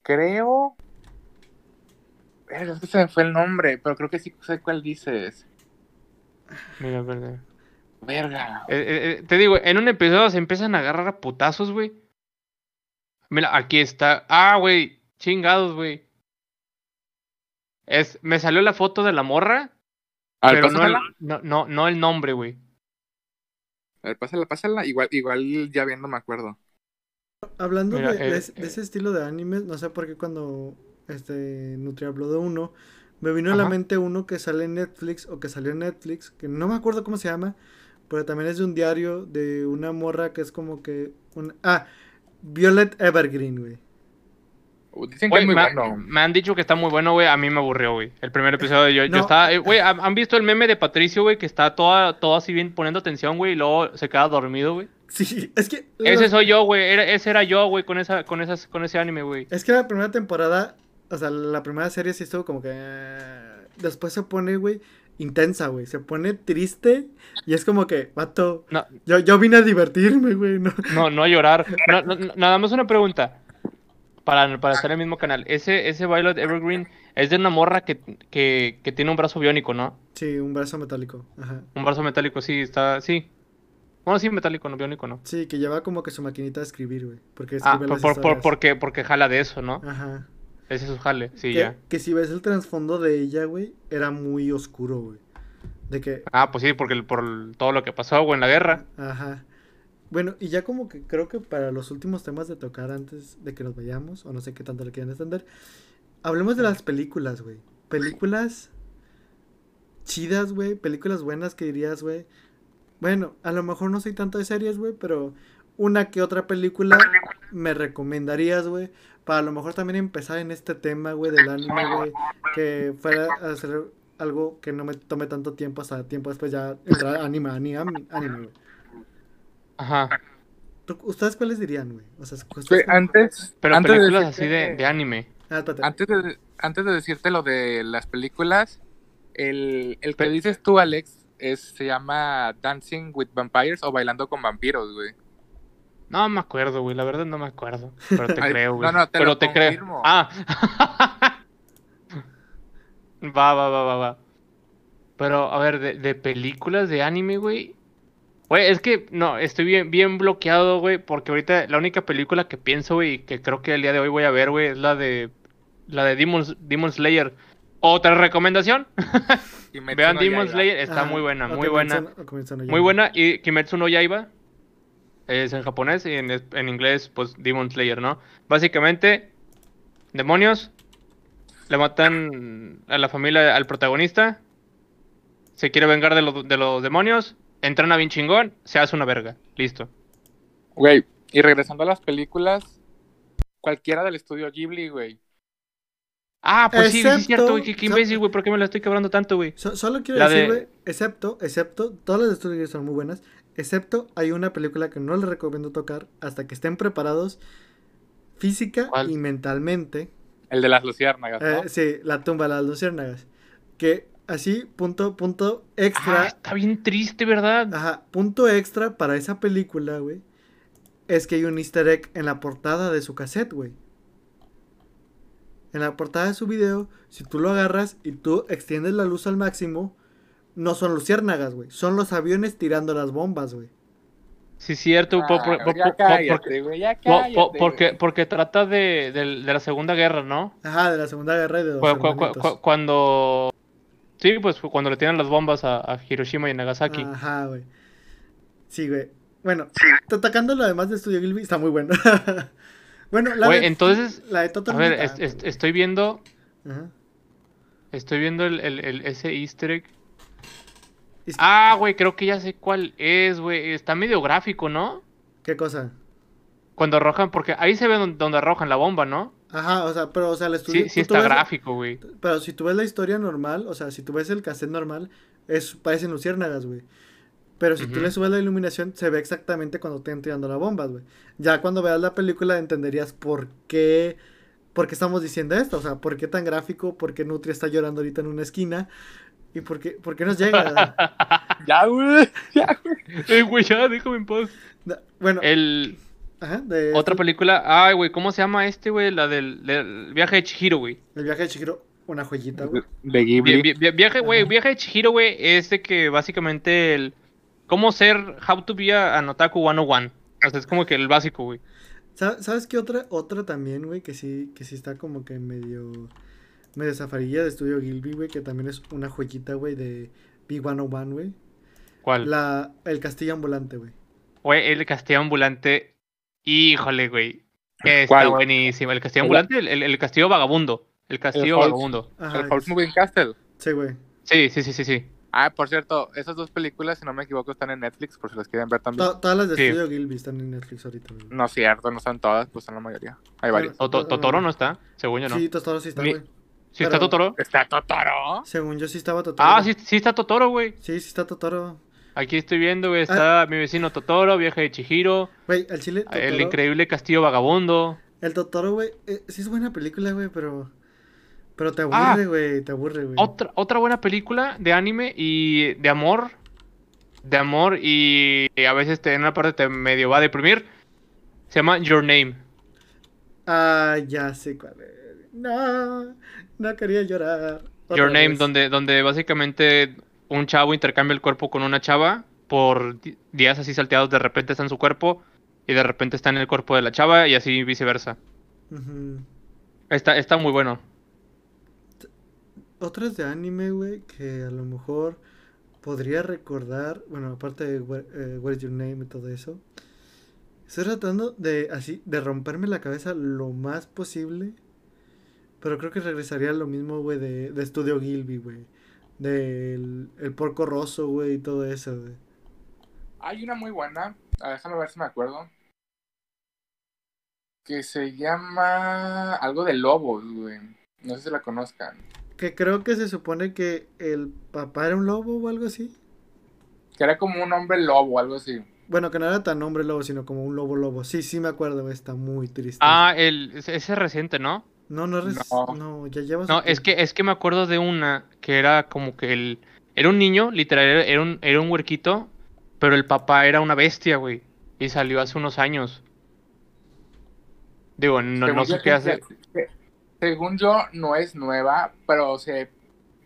Creo. Es que se me fue el nombre, pero creo que sí sé cuál dices. Mira, verdad. Verga. Eh, eh, eh, te digo, en un episodio se empiezan a agarrar a putazos, güey. Mira, aquí está. Ah, güey. Chingados, güey. Es, me salió la foto de la morra, A ver, pero no el, no, no el nombre, güey. A ver, pásala, pásala. Igual, igual ya viendo me acuerdo. Hablando Mira, de, de eh, ese- de ese estilo de animes, no sé por qué cuando este Nutri habló de uno, me vino a la mente uno que sale en Netflix o que salió en Netflix, que no me acuerdo cómo se llama, pero también es de un diario de una morra que es como que un ah, Violet Evergreen, güey. Dicen que es muy me, bueno. me han dicho que está muy bueno, güey. A mí me aburrió, güey. El primer episodio yo, yo No. estaba. eh, Güey, ¿han han visto el meme de Patricio, güey? Que está toda, todo así bien poniendo atención, güey. Y luego se queda dormido, güey. Sí, es que Ese soy yo, güey. Era- ese era yo, güey, con, esa, con, esas, con ese anime, güey. Es que la primera temporada, o sea, la primera serie sí estuvo como que... eh, Después se pone, güey, intensa, güey. Se pone triste y es como que, vato, No, yo, yo vine a divertirme, güey. No. no, no a llorar. No, nada más una pregunta. Para, para estar en el mismo canal. Ese, ese Violet Evergreen es de una morra que, que, que tiene un brazo biónico, ¿no? Sí, un brazo metálico. Ajá. Un brazo metálico, sí, está. Sí. Bueno, sí, metálico, no biónico, ¿no? Sí, que lleva como que su maquinita de escribir, güey. Porque Ah, escribe por, las por, por- porque, porque jala de eso, ¿no? Ajá. Ese es su jale, sí, que, ya. que si ves el trasfondo de ella, güey, era muy oscuro, güey. De que, Ah, pues sí, porque el- por todo lo que pasó, güey, en la guerra. ajá. Bueno, y ya como que creo que para los últimos temas de tocar antes de que nos vayamos, o no sé qué tanto le quieran extender, hablemos de las películas, güey. Películas chidas, güey. Películas buenas que dirías, güey. Bueno, a lo mejor no soy tanto de series, güey, pero una que otra película me recomendarías, güey. Para a lo mejor también empezar en este tema, güey, del anime, güey. Que fuera a hacer algo que no me tome tanto tiempo hasta tiempo después ya entrar a anime, anime, güey. Ajá. ¿Tú- ¿Ustedes cuáles dirían, güey? O sea, antes, Pero antes de películas así decirte- de, de anime. Ah. Antes de, antes de decirte lo de las películas, el, el que Pe- dices tú, Alex, es, se llama Dancing with Vampires o Bailando con Vampiros, güey. No me acuerdo, güey, la verdad no me acuerdo. Pero te Ay, creo, güey. no, no, te Pero lo te creo. confirmo. Ah. va, va, va, va, va. Pero, a ver, de, de películas de anime, güey. Güey, es que no, estoy bien, bien bloqueado, güey, porque ahorita la única película que pienso, güey, y que creo que el día de hoy voy a ver, güey, es la de la de Demon, Demon Slayer. Otra recomendación, vean no Demon Yaiba. Slayer, está Ah, muy buena, muy buena. No- Muy buena. Y Kimetsu no Yaiba es en japonés y en, en inglés, pues Demon Slayer, ¿no? Básicamente, demonios le matan a la familia al protagonista. Se quiere vengar de, los- de los demonios. Entrena bien chingón. Se hace una verga. Listo. Güey, y regresando a las películas, cualquiera del estudio Ghibli, güey. Ah, pues sí, sí, es Excepto- cierto, güey. Qué, qué imbécil, güey. ¿Por qué me la estoy quebrando tanto, güey? So- solo quiero La decir, de- güey, excepto, excepto, todas las de estudios son muy buenas, excepto hay una película que no les recomiendo tocar hasta que estén preparados física ¿Cuál? y mentalmente. El de las luciérnagas, ¿no? Eh, sí, La tumba de las luciérnagas. Que así, punto, punto Ah, extra, está bien triste, ¿verdad? ajá, punto extra para esa película, güey, es que hay un easter egg en la portada de su cassette, güey. En la portada de su video, si tú lo agarras y tú extiendes la luz al máximo, no son luciérnagas, güey. Son los aviones tirando las bombas, güey. Sí, es cierto. Ah, porque, porque, trata de, de- de la Segunda Guerra, ¿no? Ajá, de la Segunda Guerra y de los Cu- cu- cu- hermanitos. cu- cuando. Sí, pues cuando le tiran las bombas a, a Hiroshima y Nagasaki. Ajá, güey. Sí, güey. Bueno, atacando lo demás de Studio Gilby está muy bueno. bueno, la Güey, de, entonces, la de A Total ver, es- es- estoy viendo. Ajá. Estoy viendo el, el- el- ese easter egg. Es- Ah, güey, creo que ya sé cuál es, güey. Está medio gráfico, ¿no? ¿Qué cosa? Cuando arrojan, porque ahí se ve donde, donde arrojan la bomba, ¿no? Ajá, o sea, pero, o sea, el estudio. Sí, sí está ves- gráfico, güey. Pero si tú ves la historia normal, o sea, si tú ves el cassette normal, es, parecen luciérnagas, güey. Pero si tú le subes la iluminación, se ve exactamente cuando te están tirando las bombas, güey. Ya cuando veas la película entenderías por qué, por qué estamos diciendo esto. O sea, por qué tan gráfico, por qué Nutria está llorando ahorita en una esquina. Y por qué, por qué nos llega. Ya, güey. Ya, güey. Eh, güey, ya, déjame en paz. Bueno, El. Ajá, de Otra este- película. Ay, güey, ¿cómo se llama este, güey? La del, del viaje de Chihiro, güey. el viaje de Chihiro, una joyita, güey. De Vi- Ghibli. vi- vi- viaje, güey, viaje de Chihiro, güey, es de que básicamente el, cómo ser How to be a- an Otaku 101. O sea, es como que el básico, güey. Sa- ¿Sabes qué otra, otra también, güey? Que sí, que sí está como que medio. medio zafarilla de estudio Gilby, güey. Que también es una joyita, güey, de B101, güey. ¿Cuál? La, el castillo ambulante, güey. Güey, el castillo ambulante. Híjole, güey. Está ¿Cuál? buenísimo. El castillo ambulante, el, el- el castillo vagabundo. El castillo vagabundo. Ajá, el House Moving Castle. Sí, güey. Sí, sí, sí, sí, sí. Ah, por cierto, esas dos películas, si no me equivoco, están en Netflix, por si las quieren ver también. To- todas las de Sí. estudio Gilby están en Netflix ahorita, güey. No es cierto, no están todas, pues son la mayoría. Hay varias. Totoro no está, según yo no. Sí, Totoro sí está, güey. ¿Sí está Totoro? ¿Está Totoro? Según yo sí estaba Totoro. Ah, sí, sí está Totoro, güey. Sí, sí está Totoro. Aquí estoy viendo, güey. Está mi vecino Totoro, Viaje de Chihiro, Güey, el chile. el Totoro- increíble castillo vagabundo. El Totoro, güey, eh, sí es buena película, güey, pero. Pero te Ah. aburre, güey, te aburre, güey. Otra, otra buena película de anime y de amor. De amor y a veces te, en una parte te medio va a deprimir. Se llama Your Name. Ah, ya sé cuál es. No, no quería llorar. Otra Your Name, vez. donde, donde básicamente un chavo intercambia el cuerpo con una chava por días así salteados. De repente está en su cuerpo y de repente está en el cuerpo de la chava y así viceversa. Está, está muy bueno. Otras de anime, güey, que a lo mejor podría recordar. Bueno, aparte de eh, What is Your Name y todo eso. Estoy tratando de así, de romperme la cabeza lo más posible. Pero creo que regresaría a lo mismo, güey, de, de Estudio Gilby, güey. Del el porco rosso, güey, y todo eso, güey. Hay una muy buena, ah, déjame ver si me acuerdo. Que se llama algo de lobos, güey. No sé si la conozcan. Que creo que se supone que el papá era un lobo o algo así. Que era como un hombre lobo, algo así. Bueno, que no era tan hombre lobo, sino como un lobo lobo. Sí, sí me acuerdo, güey, está muy triste. Ah, el, ese ese es reciente, ¿no? No, no, res- no. no, ya llevas. No, es que, es que me acuerdo de una que era como que el... Era un niño, literal, era- un, era un huerquito, pero el papá era una bestia, güey. Y salió hace unos años. Digo, no, Según no yo sé qué hace. Según yo, no es nueva, pero se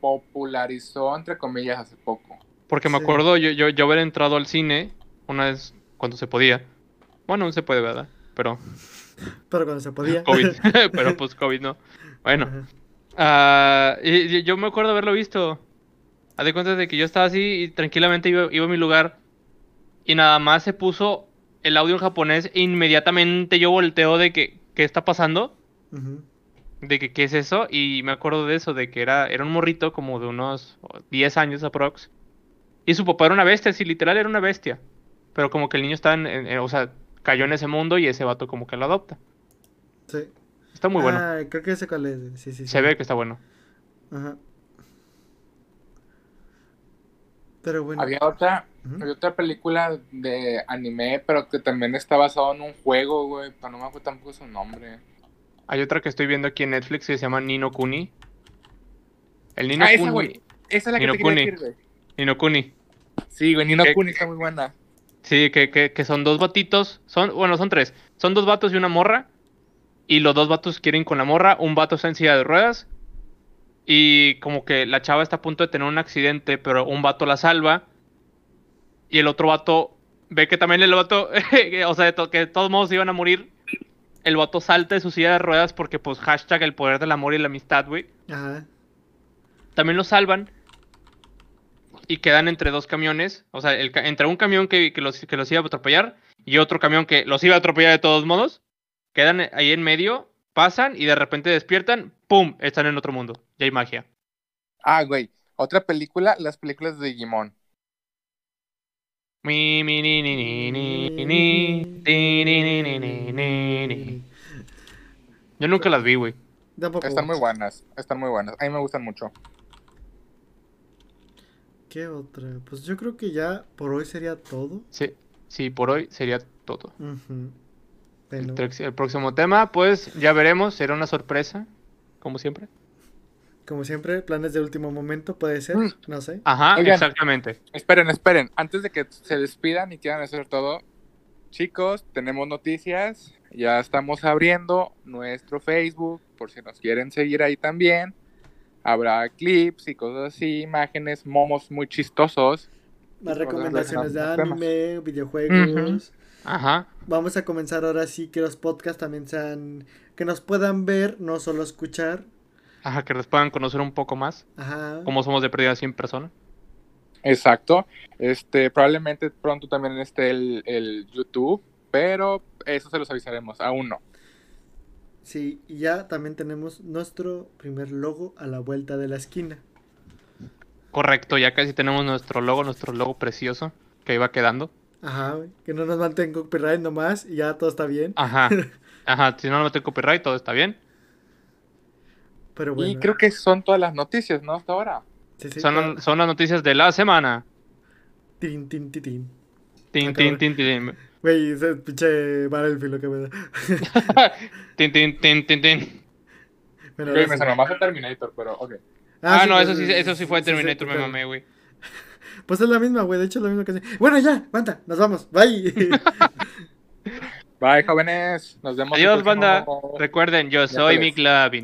popularizó, entre comillas, hace poco. Porque me Sí. acuerdo yo, yo, yo haber entrado al cine una vez cuando se podía. Bueno, no se puede, ¿verdad? Pero Pero cuando se podía. COVID. pero pues COVID no. Bueno. Ah, y, y yo me acuerdo haberlo visto. Haz de cuenta de que yo estaba así y tranquilamente iba, iba a mi lugar. Y nada más se puso el audio en japonés. E inmediatamente yo volteo de que, ¿qué está pasando? De que, ¿qué es eso? Y me acuerdo de eso, de que era, era un morrito como de unos 10 años aprox. Y su papá era una bestia, sí, literal era una bestia. Pero como que el niño está en, en- en- o sea, cayó en ese mundo y ese vato como que lo adopta. Sí. Está muy bueno. Ah, creo que sé cuál es. güey. Sí, sí, sí. Se ve que está bueno. Ajá. Pero bueno. Había otra, había otra película de anime, pero que también está basado en un juego, güey, pero no me acuerdo tampoco su nombre. Hay otra que estoy viendo aquí en Netflix que se llama Nino Kuni. El Nino Ah, esa, Kuni. güey. Esa es la que te quería Kuni. decir, güey. Nino Kuni. Sí, güey, Nino ¿Qué? Kuni está muy buena. Sí, que, que, que son dos batitos. Son, bueno, son tres. Son dos vatos y una morra. Y los dos vatos quieren con la morra. Un vato está en silla de ruedas. Y como que la chava está a punto de tener un accidente, pero un vato la salva. Y el otro vato ve que también el vato, o sea, que de todos modos iban a morir. El vato salta de su silla de ruedas porque, pues, hashtag el poder del amor y la amistad, güey. Ajá. También los salvan. Y quedan entre dos camiones. O sea, el entre un camión que, que los, que los iba a atropellar y otro camión que los iba a atropellar de todos modos. Quedan ahí en medio, pasan y de repente despiertan. ¡Pum! Están en otro mundo. Ya hay magia. Ah, güey. Otra película, las películas de Digimon. Mi, mi, ni, ni, ni, ni, ni, ti, ni, ni, ni, ni, ni, ni. Yo nunca las vi, güey. Están muy buenas, están muy buenas. A mí me gustan mucho. ¿Qué otra? Pues yo creo que ya por hoy sería todo. Sí, sí, por hoy sería todo. El, Bueno, trex- el próximo tema, pues ya veremos. Será una sorpresa, como siempre. como siempre, planes de último momento puede ser. Mm. No sé. Ajá, Oigan. exactamente. Esperen, esperen. Antes de que se despidan y quieran hacer todo, chicos, tenemos noticias. Ya estamos abriendo nuestro Facebook, por si nos quieren seguir ahí también. Habrá clips y cosas así, imágenes, momos muy chistosos. Más recomendaciones de anime, videojuegos. Ajá. Vamos a comenzar ahora sí que los podcasts también sean. que nos puedan ver, no solo escuchar. Ajá, que nos puedan conocer un poco más. Ajá. Cómo somos de pérdida 100 personas. Exacto. Este, probablemente pronto también esté el, el YouTube, pero eso se los avisaremos. Aún no. Sí, y ya también tenemos nuestro primer logo a la vuelta de la esquina. Correcto, ya casi tenemos nuestro logo, nuestro logo precioso que iba quedando. Ajá, güey, que no nos mantengan copyright nomás y ya todo está bien. Ajá. Ajá, si no no tengo copyright, todo está bien. Pero bueno. Y creo que son todas las noticias, ¿no? Hasta ahora. sí, sí, Son, ta- son las noticias de la semana. tin, tin, tin, tin. Tin, tin, tin, tin. Güey, ese pinche Battlefield lo que me da. Tin, tin, tin, tin, tin. Bueno, Güey, me sí. sonó más a Terminator, pero ok. Ah, no, pues, eso sí, eso sí fue Terminator, me mamé, güey. Pues es la misma, güey. De hecho, es la misma canción. Bueno, ya, aguanta, nos vamos. Bye. Bye, jóvenes. Nos vemos. Adiós, banda. Recuerden, yo soy. Mick Lavin.